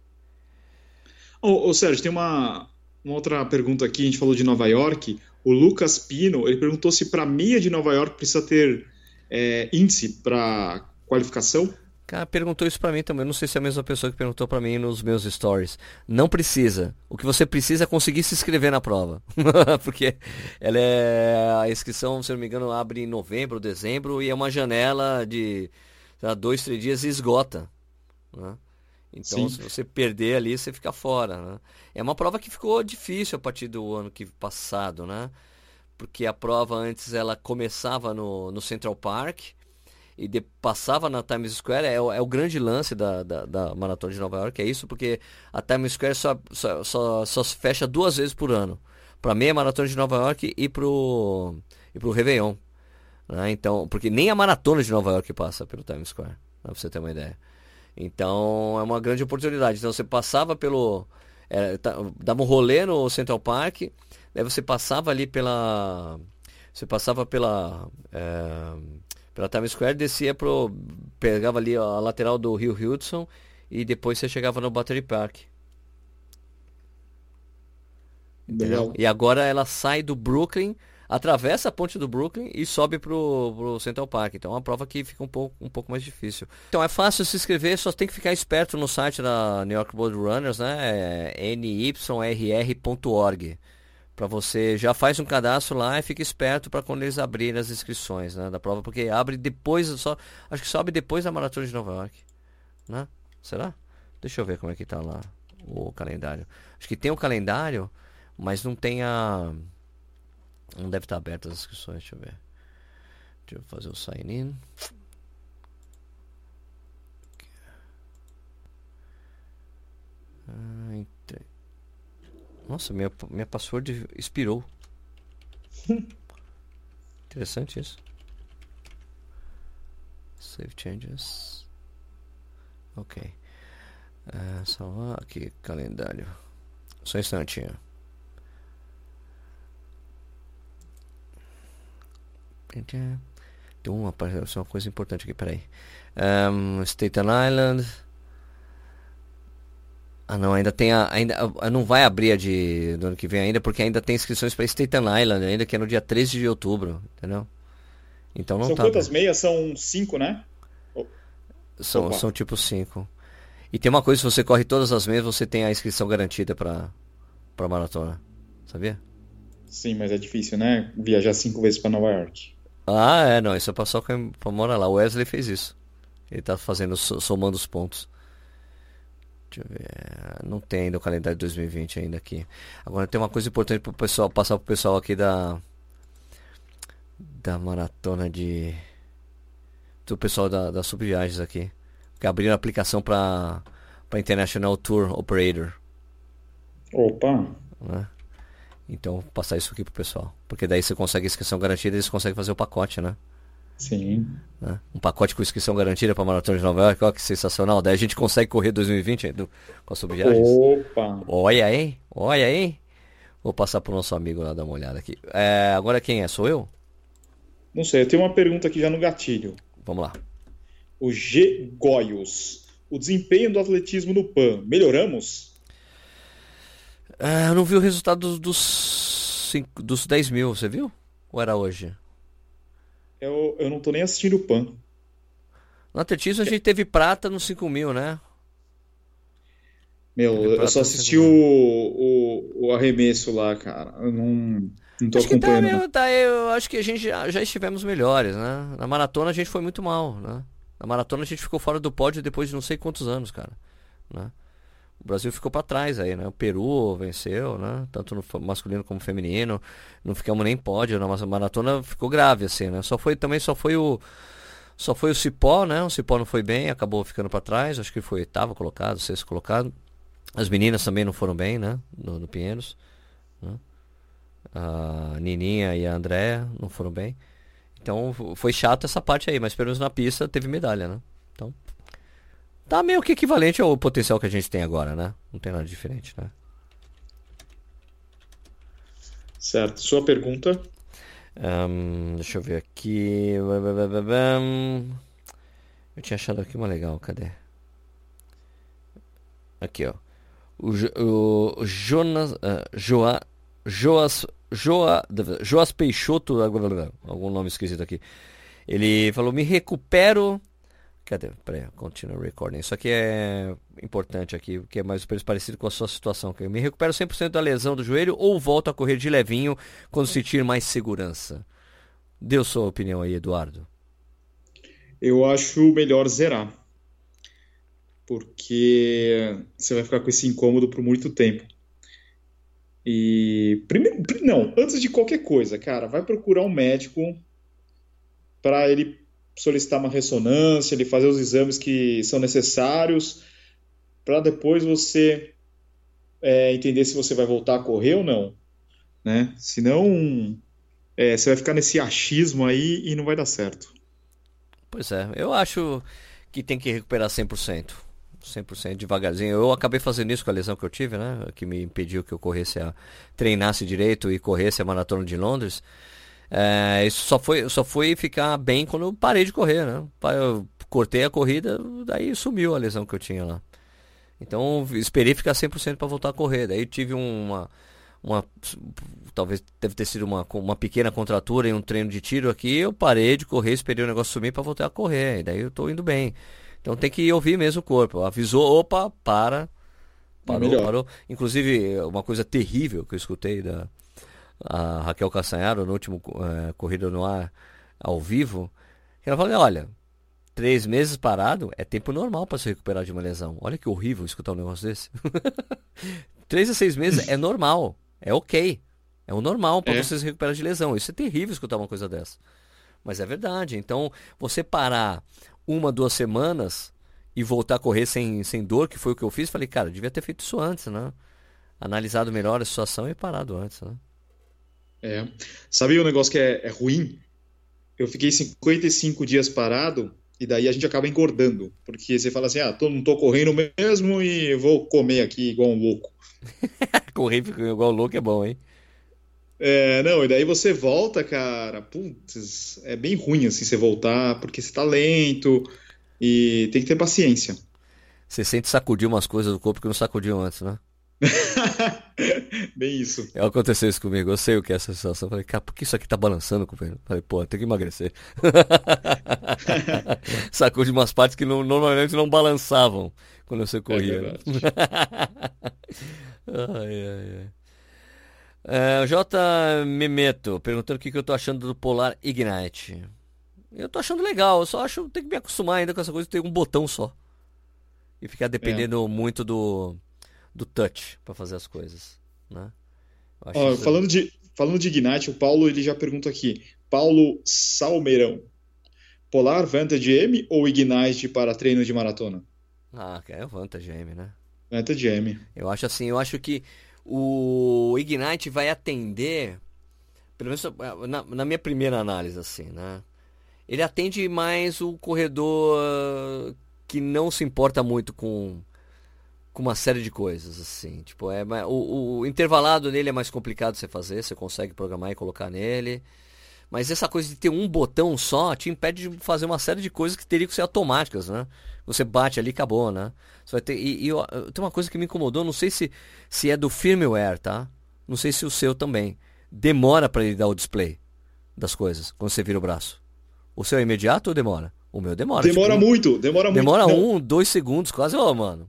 Ô, ô Sérgio, tem uma, uma outra pergunta aqui. A gente falou de Nova York. O Lucas Pino, ele perguntou se para meia de Nova York precisa ter é, índice para qualificação. Cara, perguntou isso para mim também. Não sei se é a mesma pessoa que perguntou para mim nos meus stories. Não precisa. O que você precisa é conseguir se inscrever na prova. [laughs] Porque ela é. A inscrição, se não me engano, abre em novembro, dezembro e é uma janela de lá, dois, três dias e esgota. Né? Então, Sim. se você perder ali, você fica fora. Né? É uma prova que ficou difícil a partir do ano que passado, né? Porque a prova antes ela começava no, no Central Park e de, passava na Times Square é, é o grande lance da, da, da, Maratona de Nova York, é isso, porque a Times Square só, só, só, só se fecha duas vezes por ano. Para meia Maratona de Nova York e pro, e pro Réveillon. Né? Então, porque nem a Maratona de Nova York passa pelo Times Square, pra você ter uma ideia. Então é uma grande oportunidade. Então você passava pelo. É, tá, dava um rolê no Central Park, daí você passava ali pela. Você passava pela. É, pela Times Square, descia pro. pegava ali a lateral do Rio Hudson e depois você chegava no Battery Park. E agora ela sai do Brooklyn atravessa a ponte do Brooklyn e sobe pro, pro Central Park. Então é uma prova que fica um pouco, um pouco mais difícil. Então é fácil se inscrever, só tem que ficar esperto no site da New York Road Runners, né? É nyrr.org. Para você já faz um cadastro lá e fica esperto para quando eles abrirem as inscrições né, da prova, porque abre depois, só acho que sobe depois da maratona de Nova York, né? Será? Deixa eu ver como é que tá lá o calendário. Acho que tem o calendário, mas não tem a não deve estar aberto as inscrições, deixa eu ver. Deixa eu fazer o sign in. Ah, entrei. Nossa, minha, minha password expirou. [laughs] Interessante isso. Save changes. Ok. Uh, só aqui, calendário. Só um instantinho. Tem uma, é uma coisa importante aqui, peraí. Um, Staten Island. Ah não, ainda tem a. Ainda, não vai abrir a de do ano que vem ainda, porque ainda tem inscrições para Staten Island, ainda que é no dia 13 de outubro, entendeu? Então não São tá, quantas meias? São cinco, né? São, são tipo cinco. E tem uma coisa, se você corre todas as meias, você tem a inscrição garantida para para maratona. Sabia? Sim, mas é difícil, né? Viajar cinco vezes para Nova York. Ah, é, não, isso é pra só quem mora lá. O Wesley fez isso. Ele tá fazendo, somando os pontos. Deixa eu ver. Não tem ainda o calendário de 2020 ainda aqui. Agora tem uma coisa importante pro pessoal, passar pro pessoal aqui da. Da maratona de. Do pessoal da, da Subviagens aqui. Que abriram a aplicação pra, pra International Tour Operator. Opa! Né? Então, passar isso aqui pro pessoal. Porque daí você consegue inscrição garantida e eles conseguem fazer o pacote, né? Sim. Né? Um pacote com inscrição garantida para Maratona de Nova York, olha que sensacional. Daí a gente consegue correr 2020 do, com a subviagens. Opa! Olha aí, olha aí. Vou passar pro nosso amigo lá dar uma olhada aqui. É, agora quem é? Sou eu? Não sei, eu tenho uma pergunta aqui já no gatilho. Vamos lá. O G. Goios. O desempenho do atletismo no PAN, melhoramos? Ah, eu não vi o resultado dos, dos, cinco, dos 10 mil, você viu? Ou era hoje? Eu, eu não tô nem assistindo o PAN. No atletismo a gente teve prata nos 5 mil, né? Meu, eu só assisti o, o, o, arremesso lá, cara. Eu não, não tô acho acompanhando. Tá, meu, tá, eu acho que a gente já, já estivemos melhores, né? Na maratona a gente foi muito mal, né? Na maratona a gente ficou fora do pódio depois de não sei quantos anos, cara. Né? O Brasil ficou para trás aí, né? O Peru venceu, né? Tanto no masculino como feminino. Não ficamos nem pódio, na maratona ficou grave assim, né? Só foi também só foi o só foi o Cipó, né? O Cipó não foi bem, acabou ficando para trás, acho que foi oitavo colocado, sexto colocado. As meninas também não foram bem, né? No, no Pinheiros. Né? A Nininha e a Andréa não foram bem. Então foi chato essa parte aí, mas pelo menos na pista teve medalha, né? Então tá meio que equivalente ao potencial que a gente tem agora, né? Não tem nada diferente, né? Certo. Sua pergunta? Um, deixa eu ver aqui. Eu tinha achado aqui uma legal, cadê? Aqui, ó. O, o, o Jonas. Uh, Joa, Joas. Joa, Joas Peixoto. Algum nome esquisito aqui. Ele falou: Me recupero Cadê? Peraí, continue recording. Isso aqui é importante aqui, que é mais ou menos parecido com a sua situação. Eu me recupero 100% da lesão do joelho ou volto a correr de levinho quando sentir mais segurança? Deu sua opinião aí, Eduardo. Eu acho melhor zerar. Porque você vai ficar com esse incômodo por muito tempo. E primeiro, não, antes de qualquer coisa, cara, vai procurar um médico para ele solicitar uma ressonância, ele fazer os exames que são necessários, para depois você é, entender se você vai voltar a correr ou não. Né? Senão, é, você vai ficar nesse achismo aí e não vai dar certo. Pois é, eu acho que tem que recuperar 100%. 100% devagarzinho. Eu acabei fazendo isso com a lesão que eu tive, né? Que me impediu que eu corresse a treinasse direito e corresse a maratona de Londres. É, isso só foi, só foi ficar bem quando eu parei de correr, né? Eu cortei a corrida, daí sumiu a lesão que eu tinha lá. Então esperei ficar 100% para voltar a correr. Daí tive uma, uma talvez deve ter sido uma, uma pequena contratura em um treino de tiro aqui. Eu parei de correr, esperei o negócio sumir para voltar a correr. E daí eu tô indo bem. Então tem que ouvir mesmo o corpo. Avisou, opa, para. Parou, é parou. Inclusive, uma coisa terrível que eu escutei da Raquel Castanharo no último é, Corrida no Ar ao vivo. Ela falou: olha, três meses parado é tempo normal para se recuperar de uma lesão. Olha que horrível escutar um negócio desse. [laughs] três a seis meses é normal. É ok. É o normal para é. você se recuperar de lesão. Isso é terrível escutar uma coisa dessa. Mas é verdade. Então, você parar uma, duas semanas e voltar a correr sem, sem dor, que foi o que eu fiz, falei, cara, devia ter feito isso antes, né? Analisado melhor a situação e parado antes, né? É. Sabe um negócio que é, é ruim? Eu fiquei 55 dias parado e daí a gente acaba engordando. Porque você fala assim, ah, tô, não tô correndo mesmo e vou comer aqui igual um louco. [laughs] Correr igual um louco é bom, hein? É, não, e daí você volta, cara, putz, é bem ruim assim você voltar, porque você tá lento e tem que ter paciência. Você sente sacudir umas coisas do corpo que não sacudiu antes, né? [laughs] Bem isso. É, aconteceu isso comigo, eu sei o que é essa sensação. falei, cara, por que isso aqui tá balançando, companheiro? Falei, pô, tem que emagrecer. [laughs] Sacude umas partes que não, normalmente não balançavam quando você corria. É [laughs] ai, ai, ai. É, J. Memeto, perguntando o que, que eu tô achando do Polar Ignite. Eu tô achando legal, eu só acho que tem que me acostumar ainda com essa coisa de ter um botão só. E ficar dependendo é. muito do, do touch para fazer as coisas. Né? Ó, falando, de, falando de Ignite, o Paulo ele já pergunta aqui. Paulo Salmeirão. Polar Vantage M ou Ignite para treino de maratona? Ah, é o Vantage M, né? Vantage M. Eu acho assim, eu acho que o Ignite vai atender, pelo menos na, na minha primeira análise, assim, né? Ele atende mais o corredor que não se importa muito com, com uma série de coisas, assim. Tipo, é, o, o intervalado nele é mais complicado de você fazer, você consegue programar e colocar nele. Mas essa coisa de ter um botão só te impede de fazer uma série de coisas que teriam que ser automáticas, né? Você bate ali e acabou, né? Você vai ter, e, e eu, tem uma coisa que me incomodou, não sei se, se é do firmware, tá? Não sei se o seu também. Demora para ele dar o display das coisas quando você vira o braço. O seu é imediato ou demora? O meu demora. Demora tipo, muito, demora muito. Demora um, dois segundos, quase, ó, oh, mano.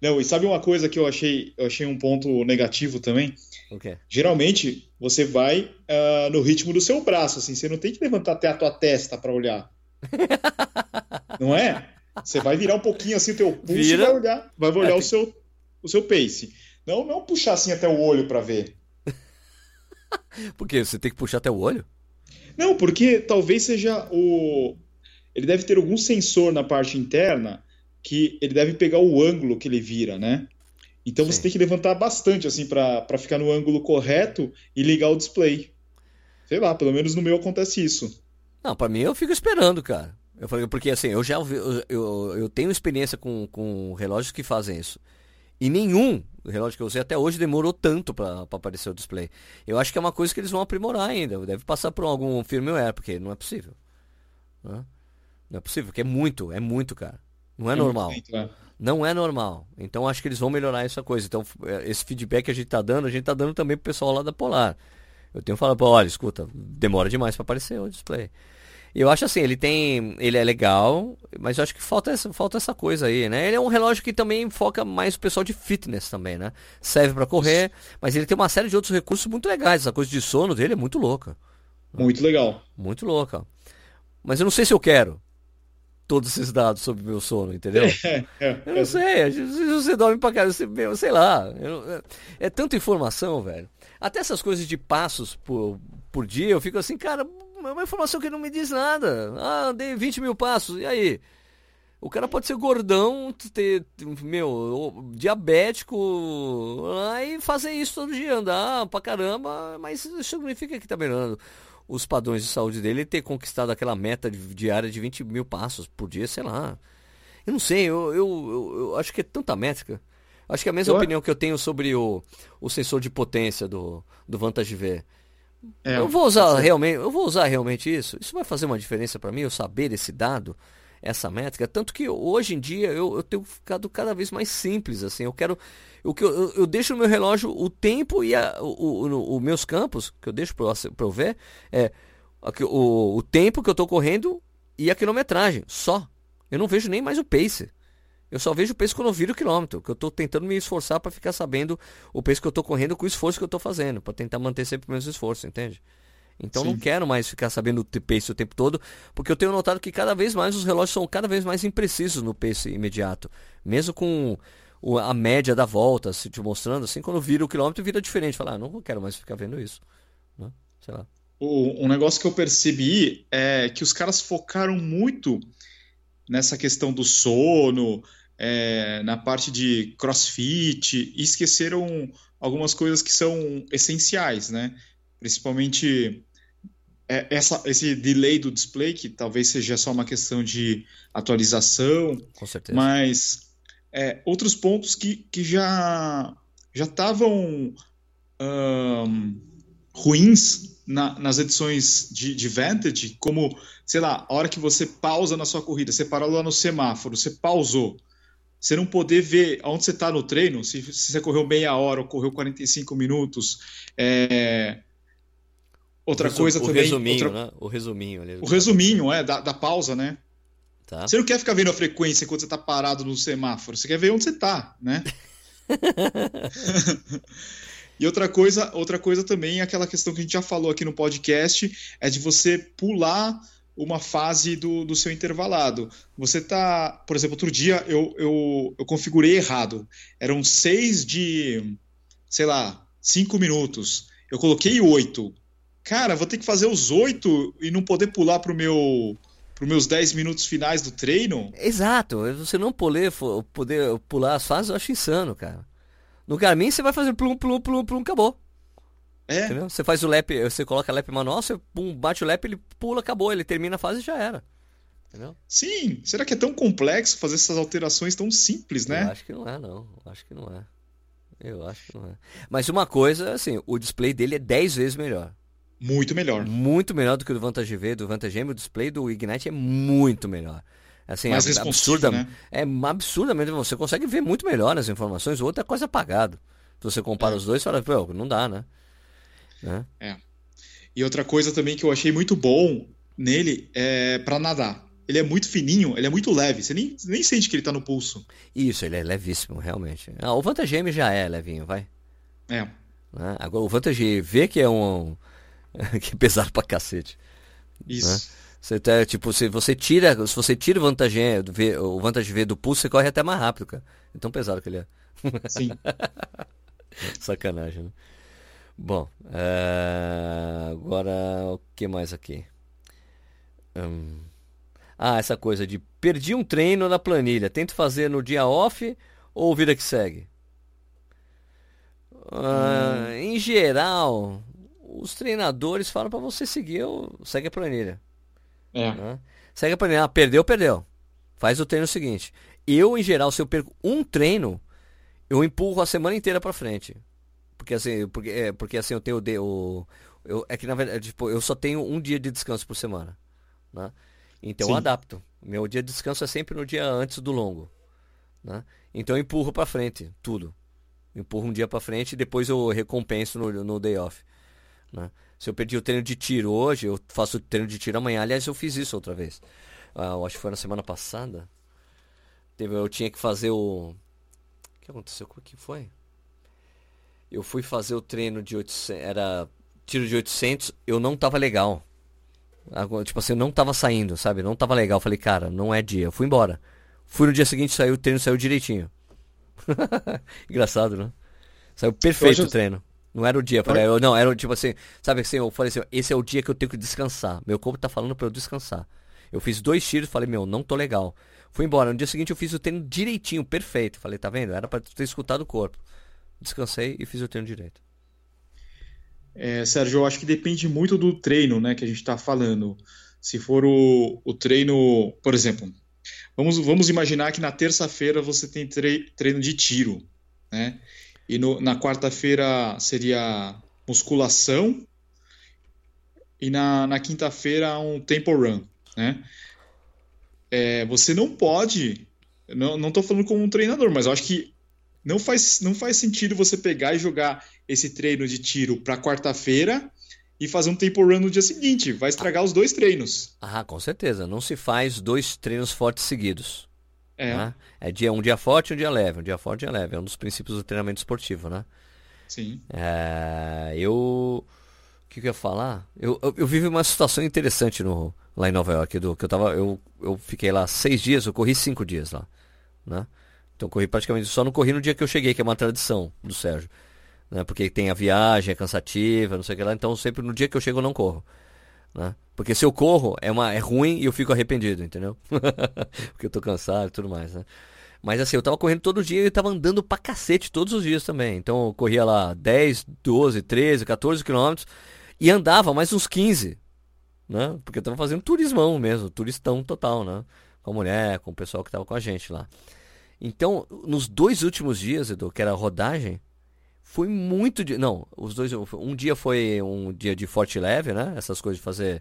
Não, e sabe uma coisa que eu achei, eu achei um ponto negativo também? O quê? Geralmente, você vai uh, no ritmo do seu braço, assim, você não tem que levantar até a tua testa para olhar. [laughs] não é? Você vai virar um pouquinho assim o teu pulso Vira. e vai olhar, vai olhar é. o, seu, o seu pace. Não, não puxar assim até o olho para ver. [laughs] Por quê? Você tem que puxar até o olho? Não, porque talvez seja o. Ele deve ter algum sensor na parte interna que ele deve pegar o ângulo que ele vira, né? Então Sim. você tem que levantar bastante assim para ficar no ângulo correto e ligar o display. Sei lá, pelo menos no meu acontece isso. Não, para mim eu fico esperando, cara. Eu falei, porque assim, eu já eu, eu, eu tenho experiência com, com relógios que fazem isso. E nenhum relógio que eu usei até hoje demorou tanto para aparecer o display. Eu acho que é uma coisa que eles vão aprimorar ainda. Deve passar por algum firmware, porque não é possível. Não é possível, porque é muito, é muito, cara. Não é, é normal. Muito, é. Não é normal. Então acho que eles vão melhorar essa coisa. Então, é, esse feedback que a gente tá dando, a gente tá dando também pro pessoal lá da Polar. Eu tenho falado, olha, escuta, demora demais para aparecer o display. Eu acho assim, ele tem. Ele é legal, mas eu acho que falta essa, falta essa coisa aí, né? Ele é um relógio que também foca mais o pessoal de fitness também, né? Serve para correr, mas ele tem uma série de outros recursos muito legais. Essa coisa de sono dele é muito louca. Muito legal. Muito louca. Mas eu não sei se eu quero todos esses dados sobre o meu sono, entendeu? [laughs] É, é, eu não sei, se você dorme pra caramba, sei lá. é, é tanta informação, velho. Até essas coisas de passos por, por dia, eu fico assim, cara, é uma informação que não me diz nada. Ah, andei 20 mil passos, e aí? O cara pode ser gordão, ter, meu, diabético, aí fazer isso todo dia, andar pra caramba, mas isso significa que tá melhorando os padrões de saúde dele ter conquistado aquela meta diária de 20 mil passos por dia, sei lá. Eu não sei, eu, eu, eu, eu acho que é tanta métrica. Acho que é a mesma eu... opinião que eu tenho sobre o, o sensor de potência do, do Vantage V. É, eu vou usar realmente, eu vou usar realmente isso. Isso vai fazer uma diferença para mim, eu saber esse dado essa métrica. Tanto que hoje em dia eu, eu tenho ficado cada vez mais simples. assim Eu quero. O que eu, eu, eu deixo no meu relógio o tempo e a, o, o, o meus campos, que eu deixo para eu ver, é o, o tempo que eu estou correndo e a quilometragem. Só. Eu não vejo nem mais o pace. Eu só vejo o pace quando eu viro o quilômetro, que eu estou tentando me esforçar para ficar sabendo o pace que eu estou correndo com o esforço que eu estou fazendo, para tentar manter sempre o mesmo esforço, entende? Então Sim. não quero mais ficar sabendo o pace o tempo todo, porque eu tenho notado que cada vez mais os relógios são cada vez mais imprecisos no pace imediato. Mesmo com a média da volta se te mostrando, assim, quando vira o quilômetro vira diferente. Falar, ah, não quero mais ficar vendo isso. Né? Sei lá. O, um negócio que eu percebi é que os caras focaram muito nessa questão do sono, é, na parte de crossfit, e esqueceram algumas coisas que são essenciais, né? Principalmente é, essa, esse delay do display, que talvez seja só uma questão de atualização, Com certeza. mas é, outros pontos que, que já já estavam um, ruins na, nas edições de, de Vantage, como, sei lá, a hora que você pausa na sua corrida, você parou lá no semáforo, você pausou, você não poder ver onde você está no treino, se, se, você correu meia hora ou correu 45 minutos, é, Outra Resu coisa o também. Resuminho, outra... né? O resuminho ali. O resuminho, é, da, da pausa, né? Tá. Você não quer ficar vendo a frequência enquanto você tá parado no semáforo, você quer ver onde você tá, né? [laughs] e outra coisa, outra coisa também, aquela questão que a gente já falou aqui no podcast, é de você pular uma fase do, do seu intervalado. Você tá, por exemplo, outro dia eu, eu, eu configurei errado. Eram seis de, sei lá, cinco minutos. Eu coloquei oito cara, vou ter que fazer os oito e não poder pular pro meu para meus 10 minutos finais do treino. Exato, você não poder, poder pular as fases, eu acho insano, cara. No Garmin você vai fazer plum, plum, plum, plum, acabou. É. Entendeu? Você faz o lap, você coloca lap manual, você pum, bate o lap, ele pula, acabou, ele termina a fase e já era. Entendeu? Sim, será que é tão complexo fazer essas alterações tão simples, né? Eu acho que não é, não. Eu acho que não é. Eu acho que não é. Mas uma coisa, assim, o display dele é 10 vezes melhor. Muito melhor. Muito melhor do que o do Vantage V, do Vantage M. O display do Ignite é muito melhor. Assim, Mais é absurda, né? É absurdamente. Você consegue ver muito melhor as informações. O outro é quase apagado. Se você compara é. os dois, você fala, pô, não dá, né? né? É. E outra coisa também que eu achei muito bom nele é para nadar. Ele é muito fininho, ele é muito leve. Você nem, nem sente que ele tá no pulso. Isso, ele é levíssimo, realmente. Ah, o Vantage M já é levinho, vai. É. Né? Agora, o Vantage V, que é um [laughs] que é pesado pra cacete. Isso. Né? Você tá, tipo, se você tira, se você tira o vantagem, o vantagem V do pulso, você corre até mais rápido, cara. É tão pesado que ele é. Sim. [laughs] Sacanagem, né? Bom, é... agora o que mais aqui? Hum... Ah, essa coisa de perdi um treino na planilha, tento fazer no dia off ou vida que segue? Ah, hum. Em geral, os treinadores falam para você seguir, segue a planilha. É. Né? Segue a planilha. Ah, perdeu, perdeu. Faz o treino seguinte. Eu, em geral, se eu perco um treino, eu empurro a semana inteira para frente. Porque assim, porque, é, porque assim eu tenho o, eu, é que na verdade, tipo, eu só tenho um dia de descanso por semana. Né? Então Sim. eu adapto. Meu dia de descanso é sempre no dia antes do longo. Né? Então eu empurro para frente tudo. empurro um dia para frente e depois eu recompenso no, no day off. Né? Se eu perdi o treino de tiro hoje, eu faço o treino de tiro amanhã. Aliás, eu fiz isso outra vez. Ah, eu acho que foi na semana passada. Teve, eu tinha que fazer o. O que aconteceu? O que foi? Eu fui fazer o treino de 800. Era tiro de 800. Eu não tava legal. Tipo assim, eu não tava saindo, sabe? Não tava legal. Falei, cara, não é dia. Eu fui embora. Fui no dia seguinte, saiu o treino, saiu direitinho. [laughs] Engraçado, né? Saiu perfeito hoje, o treino. Não era o dia. Falei, eu, não, era tipo assim, sabe assim, eu falei assim, esse é o dia que eu tenho que descansar. Meu corpo tá falando para eu descansar. Eu fiz dois tiros, falei, meu, não tô legal. Fui embora. No dia seguinte eu fiz o treino direitinho, perfeito. Falei, tá vendo? Era para ter escutado o corpo. Descansei e fiz o treino direito. É, Sérgio, eu acho que depende muito do treino, né, que a gente está falando. Se for o, o treino, por exemplo, vamos, vamos imaginar que na terça-feira você tem treino de tiro, né? E no, na quarta-feira seria musculação e na, na quinta-feira um tempo run, né? É, você não pode, não, não falando como um treinador, mas eu acho que não faz, não faz sentido você pegar e jogar esse treino de tiro para quarta-feira e fazer um tempo run no dia seguinte. Vai estragar os dois treinos. Ah, com certeza. Não se faz dois treinos fortes seguidos. É. Né? É dia, um dia forte e um dia leve. Um dia forte um dia leve. É um dos princípios do treinamento esportivo, né? Sim. É, eu. O que, que eu ia falar? Eu, eu, eu vivi uma situação interessante no, lá em Nova York. Do, que eu, tava, eu, eu fiquei lá seis dias, eu corri cinco dias lá. Né? Então corri praticamente. Só não corri no dia que eu cheguei, que é uma tradição do Sérgio. Né? Porque tem a viagem, é cansativa, não sei o que lá. Então sempre no dia que eu chego eu não corro. Né? Porque se eu corro, é, uma, é ruim e eu fico arrependido, entendeu? [laughs] Porque eu tô cansado e tudo mais, né? Mas assim, eu tava correndo todo dia e eu tava andando pra cacete todos os dias também. Então eu corria lá 10, 12, 13, 14 quilômetros e andava mais uns 15, né? Porque eu tava fazendo turismão mesmo, turistão total, né? Com a mulher, com o pessoal que tava com a gente lá. Então, nos dois últimos dias, Edu, que era a rodagem, foi muito. De... Não, os dois. Um dia foi um dia de forte leve, né? Essas coisas de fazer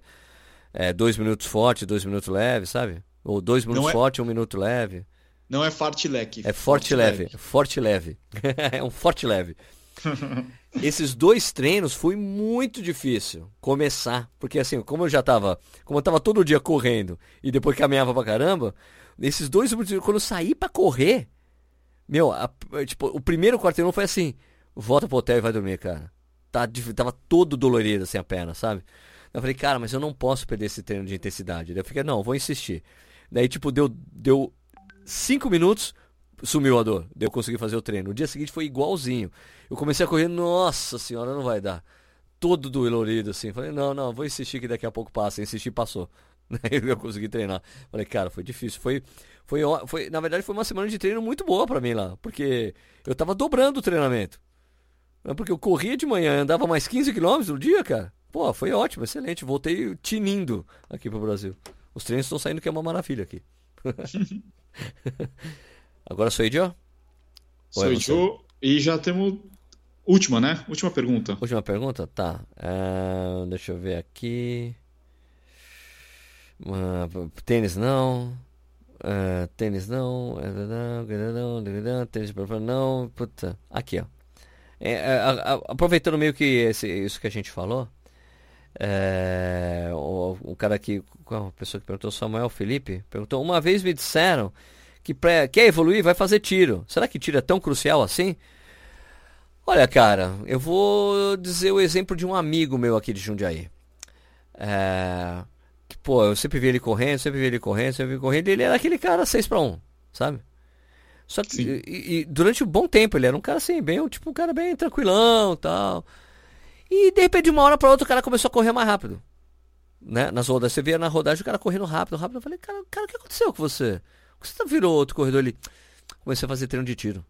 é, dois minutos forte, dois minutos leve, sabe? Ou dois minutos é... forte, um minuto leve. Não é forte leque. É forte, forte leve. leve. Forte [laughs] leve. é um forte leve. [laughs] Esses dois treinos foi muito difícil começar, porque assim, como eu já tava, como eu tava todo dia correndo e depois caminhava pra caramba, nesses dois quando eu saí para correr, meu, a, tipo, o primeiro quarteirão foi assim, volta pro hotel e vai dormir, cara. Tá, tava todo dolorido assim a perna, sabe? Eu falei, cara, mas eu não posso perder esse treino de intensidade. Daí eu fiquei, não, vou insistir. Daí, tipo, deu, deu cinco minutos, sumiu a dor. Daí eu consegui fazer o treino. No dia seguinte foi igualzinho. Eu comecei a correr, nossa senhora, não vai dar. Todo dolorido, assim. Falei, não, não, vou insistir que daqui a pouco passa. Insisti, passou. [laughs] Daí eu consegui treinar. Falei, cara, foi difícil. Foi, foi, foi, na verdade, foi uma semana de treino muito boa para mim lá. Porque eu tava dobrando o treinamento. Porque eu corria de manhã, andava mais 15 quilômetros no dia, cara. Pô, foi ótimo, excelente. Voltei tinindo aqui pro Brasil. Os treinos estão saindo que é uma maravilha aqui. [laughs] Agora sou eu, Sou eu e já temos última, né? Última pergunta. Última pergunta? Tá. Uh, deixa eu ver aqui. Uh, tênis não. Uh, tênis não. Tênis não. Puta. Aqui, ó. É, a, a, aproveitando meio que esse, isso que a gente falou, é, o, o, cara que, a pessoa que perguntou, Samuel Felipe, perguntou: Uma vez me disseram que pra, quer evoluir vai fazer tiro. Será que tiro é tão crucial assim? Olha, cara, eu vou dizer o exemplo de um amigo meu aqui de Jundiaí. É, que, pô, eu sempre vi ele correndo, sempre vi ele correndo, sempre vi ele correndo, e ele era aquele cara 6 para 1, sabe? Só que e, e, durante um bom tempo ele era um cara assim, bem, tipo, um cara bem tranquilão tal. E de repente, de uma hora para outra, o cara começou a correr mais rápido. Né? Nas rodagens, você via na rodagem o cara correndo rápido, rápido. Eu falei, cara, cara, o que aconteceu com você? Você tá virou outro corredor ali? Comecei a fazer treino de tiro.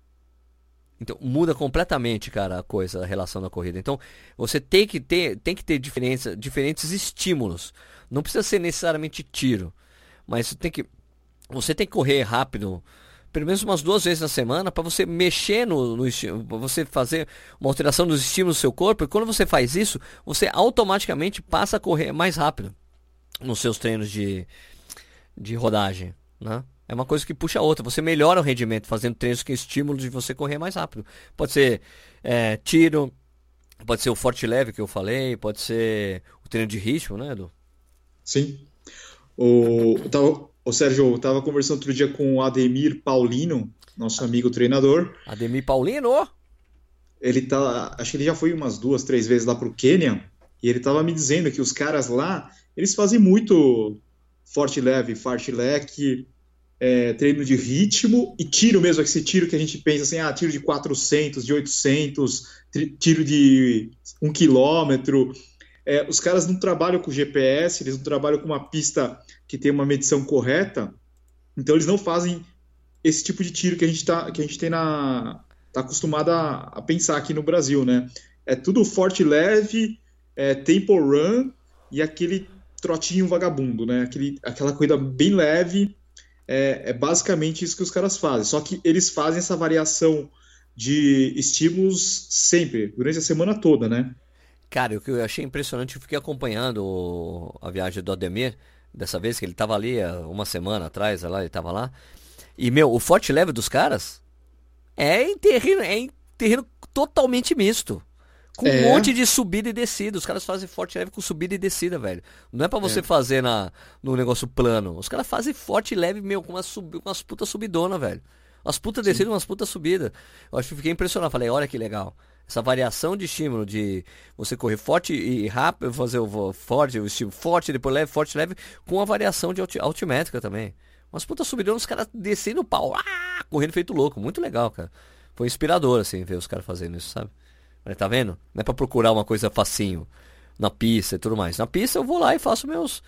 Então muda completamente, cara, a coisa, a relação da corrida. Então você tem que ter, tem que ter diferença, diferentes estímulos. Não precisa ser necessariamente tiro, mas tem que, você tem que correr rápido pelo menos umas duas vezes na semana para você mexer no, no você fazer uma alteração dos estímulos do seu corpo. E quando você faz isso, você automaticamente passa a correr mais rápido nos seus treinos de, de rodagem, né? É uma coisa que puxa a outra. Você melhora o rendimento fazendo treinos que estímulo de você correr mais rápido. Pode ser é, tiro, pode ser o forte leve que eu falei, pode ser o treino de ritmo, né, Edu? Sim. O, tava, Ô Sérgio, eu estava conversando outro dia com o Ademir Paulino, nosso amigo treinador. Ademir Paulino? Ele tá. Acho que ele já foi umas duas, três vezes lá pro Quênia. E ele estava me dizendo que os caras lá, eles fazem muito forte leve, fartlek, é, treino de ritmo e tiro mesmo, esse tiro que a gente pensa assim, ah, tiro de 400, de 800, tiro de 1 quilômetro. É, os caras não trabalham com GPS, eles não trabalham com uma pista que tem uma medição correta, então eles não fazem esse tipo de tiro que a gente, tá, que a gente tem na, tá acostumado a, pensar aqui no Brasil, né? É tudo forte leve, é, tempo run e aquele trotinho vagabundo, né? Aquele, aquela corrida bem leve, é, é, basicamente isso que os caras fazem. Só que eles fazem essa variação de estímulos sempre, durante a semana toda, né? Cara, o que eu achei impressionante, eu fiquei acompanhando a viagem do Ademir, dessa vez que ele estava ali uma semana atrás, lá, ele estava lá. E, meu, o forte leve dos caras é em terreno, é em terreno totalmente misto. Com é. um monte de subida e descida. Os caras fazem forte leve com subida e descida, velho. Não é para você é. fazer na, no negócio plano. Os caras fazem forte e leve, meu, com umas, sub, umas putas subidona, velho. Umas putas descidas, umas putas subidas. Eu acho que fiquei impressionado. Falei, olha que legal. Essa variação de estímulo de você correr forte e rápido, fazer o forte, o estímulo forte, depois leve, forte, leve, com a variação de altimétrica também. Umas putas subidonas, os caras descendo o pau, ah, correndo feito louco. Muito legal, cara. Foi inspirador, assim, ver os caras fazendo isso, sabe? Tá vendo? Não é pra procurar uma coisa facinho na pista e tudo mais. Na pista eu vou lá e faço meus.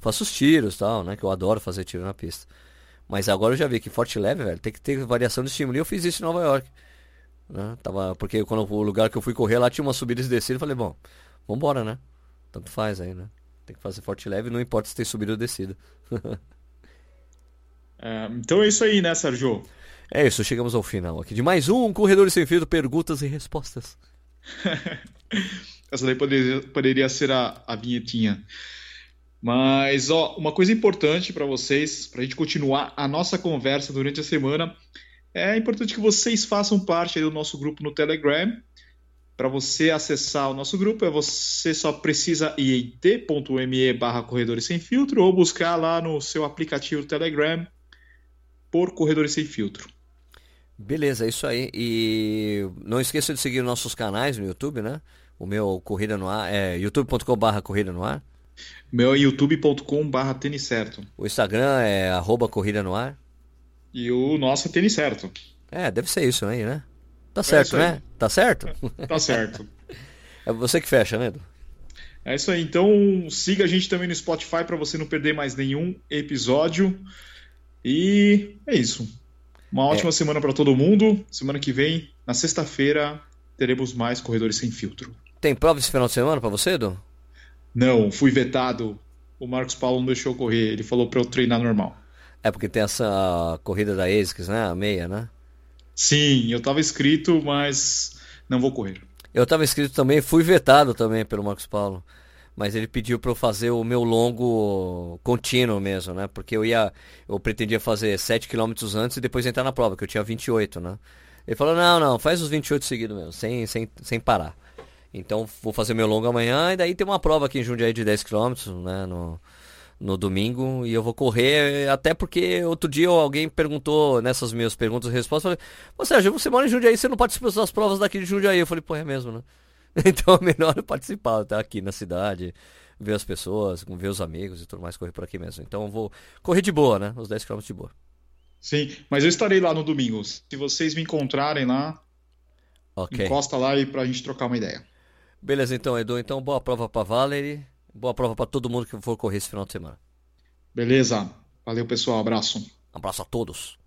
Faço os tiros tal, né? Que eu adoro fazer tiro na pista. Mas agora eu já vi que forte leve, velho, tem que ter variação de estímulo. E eu fiz isso em Nova York. Né? Tava, porque quando o lugar que eu fui correr lá tinha uma subida e descida. Eu falei, bom, vambora, né? Tanto faz aí, né? Tem que fazer forte leve, não importa se tem subida ou descida. [laughs] é, então é isso aí, né, Sérgio? É isso, chegamos ao final aqui de mais um Corredor Sem Fio, perguntas e respostas. [laughs] Essa daí poderia, poderia ser a, a vinhetinha. Mas, ó, uma coisa importante para vocês, para a gente continuar a nossa conversa durante a semana, é importante que vocês façam parte do nosso grupo no Telegram. Para você acessar o nosso grupo, é você só precisa ir em t.me barra Corredores Sem Filtro ou buscar lá no seu aplicativo Telegram por Corredores Sem Filtro. Beleza, é isso aí. E não esqueça de seguir nossos canais no YouTube, né? O meu Corrida no Ar é youtube.com.br Corrida no Ar. Meu é youtube.com.br tênis certo. O Instagram é arroba Corrida no Ar. E o nosso é tênis certo. É, deve ser isso aí, né? Tá é certo, é né? Tá certo? tá certo. [laughs] é você que fecha, né, Edu? É isso aí. Então siga a gente também no Spotify para você não perder mais nenhum episódio. E é isso. Uma ótima é. semana para todo mundo. Semana que vem, na sexta-feira, teremos mais Corredores Sem Filtro. Tem prova esse final de semana para você, Edu? Não, fui vetado. O Marcos Paulo não deixou correr. Ele falou para eu treinar normal. É porque tem essa corrida da ASICS, né? A meia, né? Sim, eu estava inscrito, mas não vou correr. Eu estava inscrito também, fui vetado também pelo Marcos Paulo. Mas ele pediu para eu fazer o meu longo contínuo mesmo, né? Porque eu ia, eu pretendia fazer 7 km antes e depois entrar na prova, que eu tinha 28, né? Ele falou: "Não, não, faz os 28 seguidos mesmo, sem sem sem parar". Então vou fazer meu longo amanhã e daí tem uma prova aqui em Jundiaí de 10 km, né, no no domingo e eu vou correr, até porque outro dia alguém perguntou nessas minhas perguntas e respostas, falei, Sérgio, você mora em Jundiaí, você não participa das provas daqui de Jundiaí? Eu falei, pô, é mesmo, né? [laughs] Então é melhor eu participar, tá aqui na cidade, ver as pessoas, ver os amigos e tudo mais, correr por aqui mesmo. Então eu vou correr de boa, né? Os 10 km de boa. Sim, mas eu estarei lá no domingo. Se vocês me encontrarem lá, okay. encosta lá e pra gente trocar uma ideia. Beleza, então, Edu. Então, boa prova pra Valerie. Boa prova para todo mundo que for correr esse final de semana. Beleza. Valeu, pessoal. Abraço. Abraço a todos.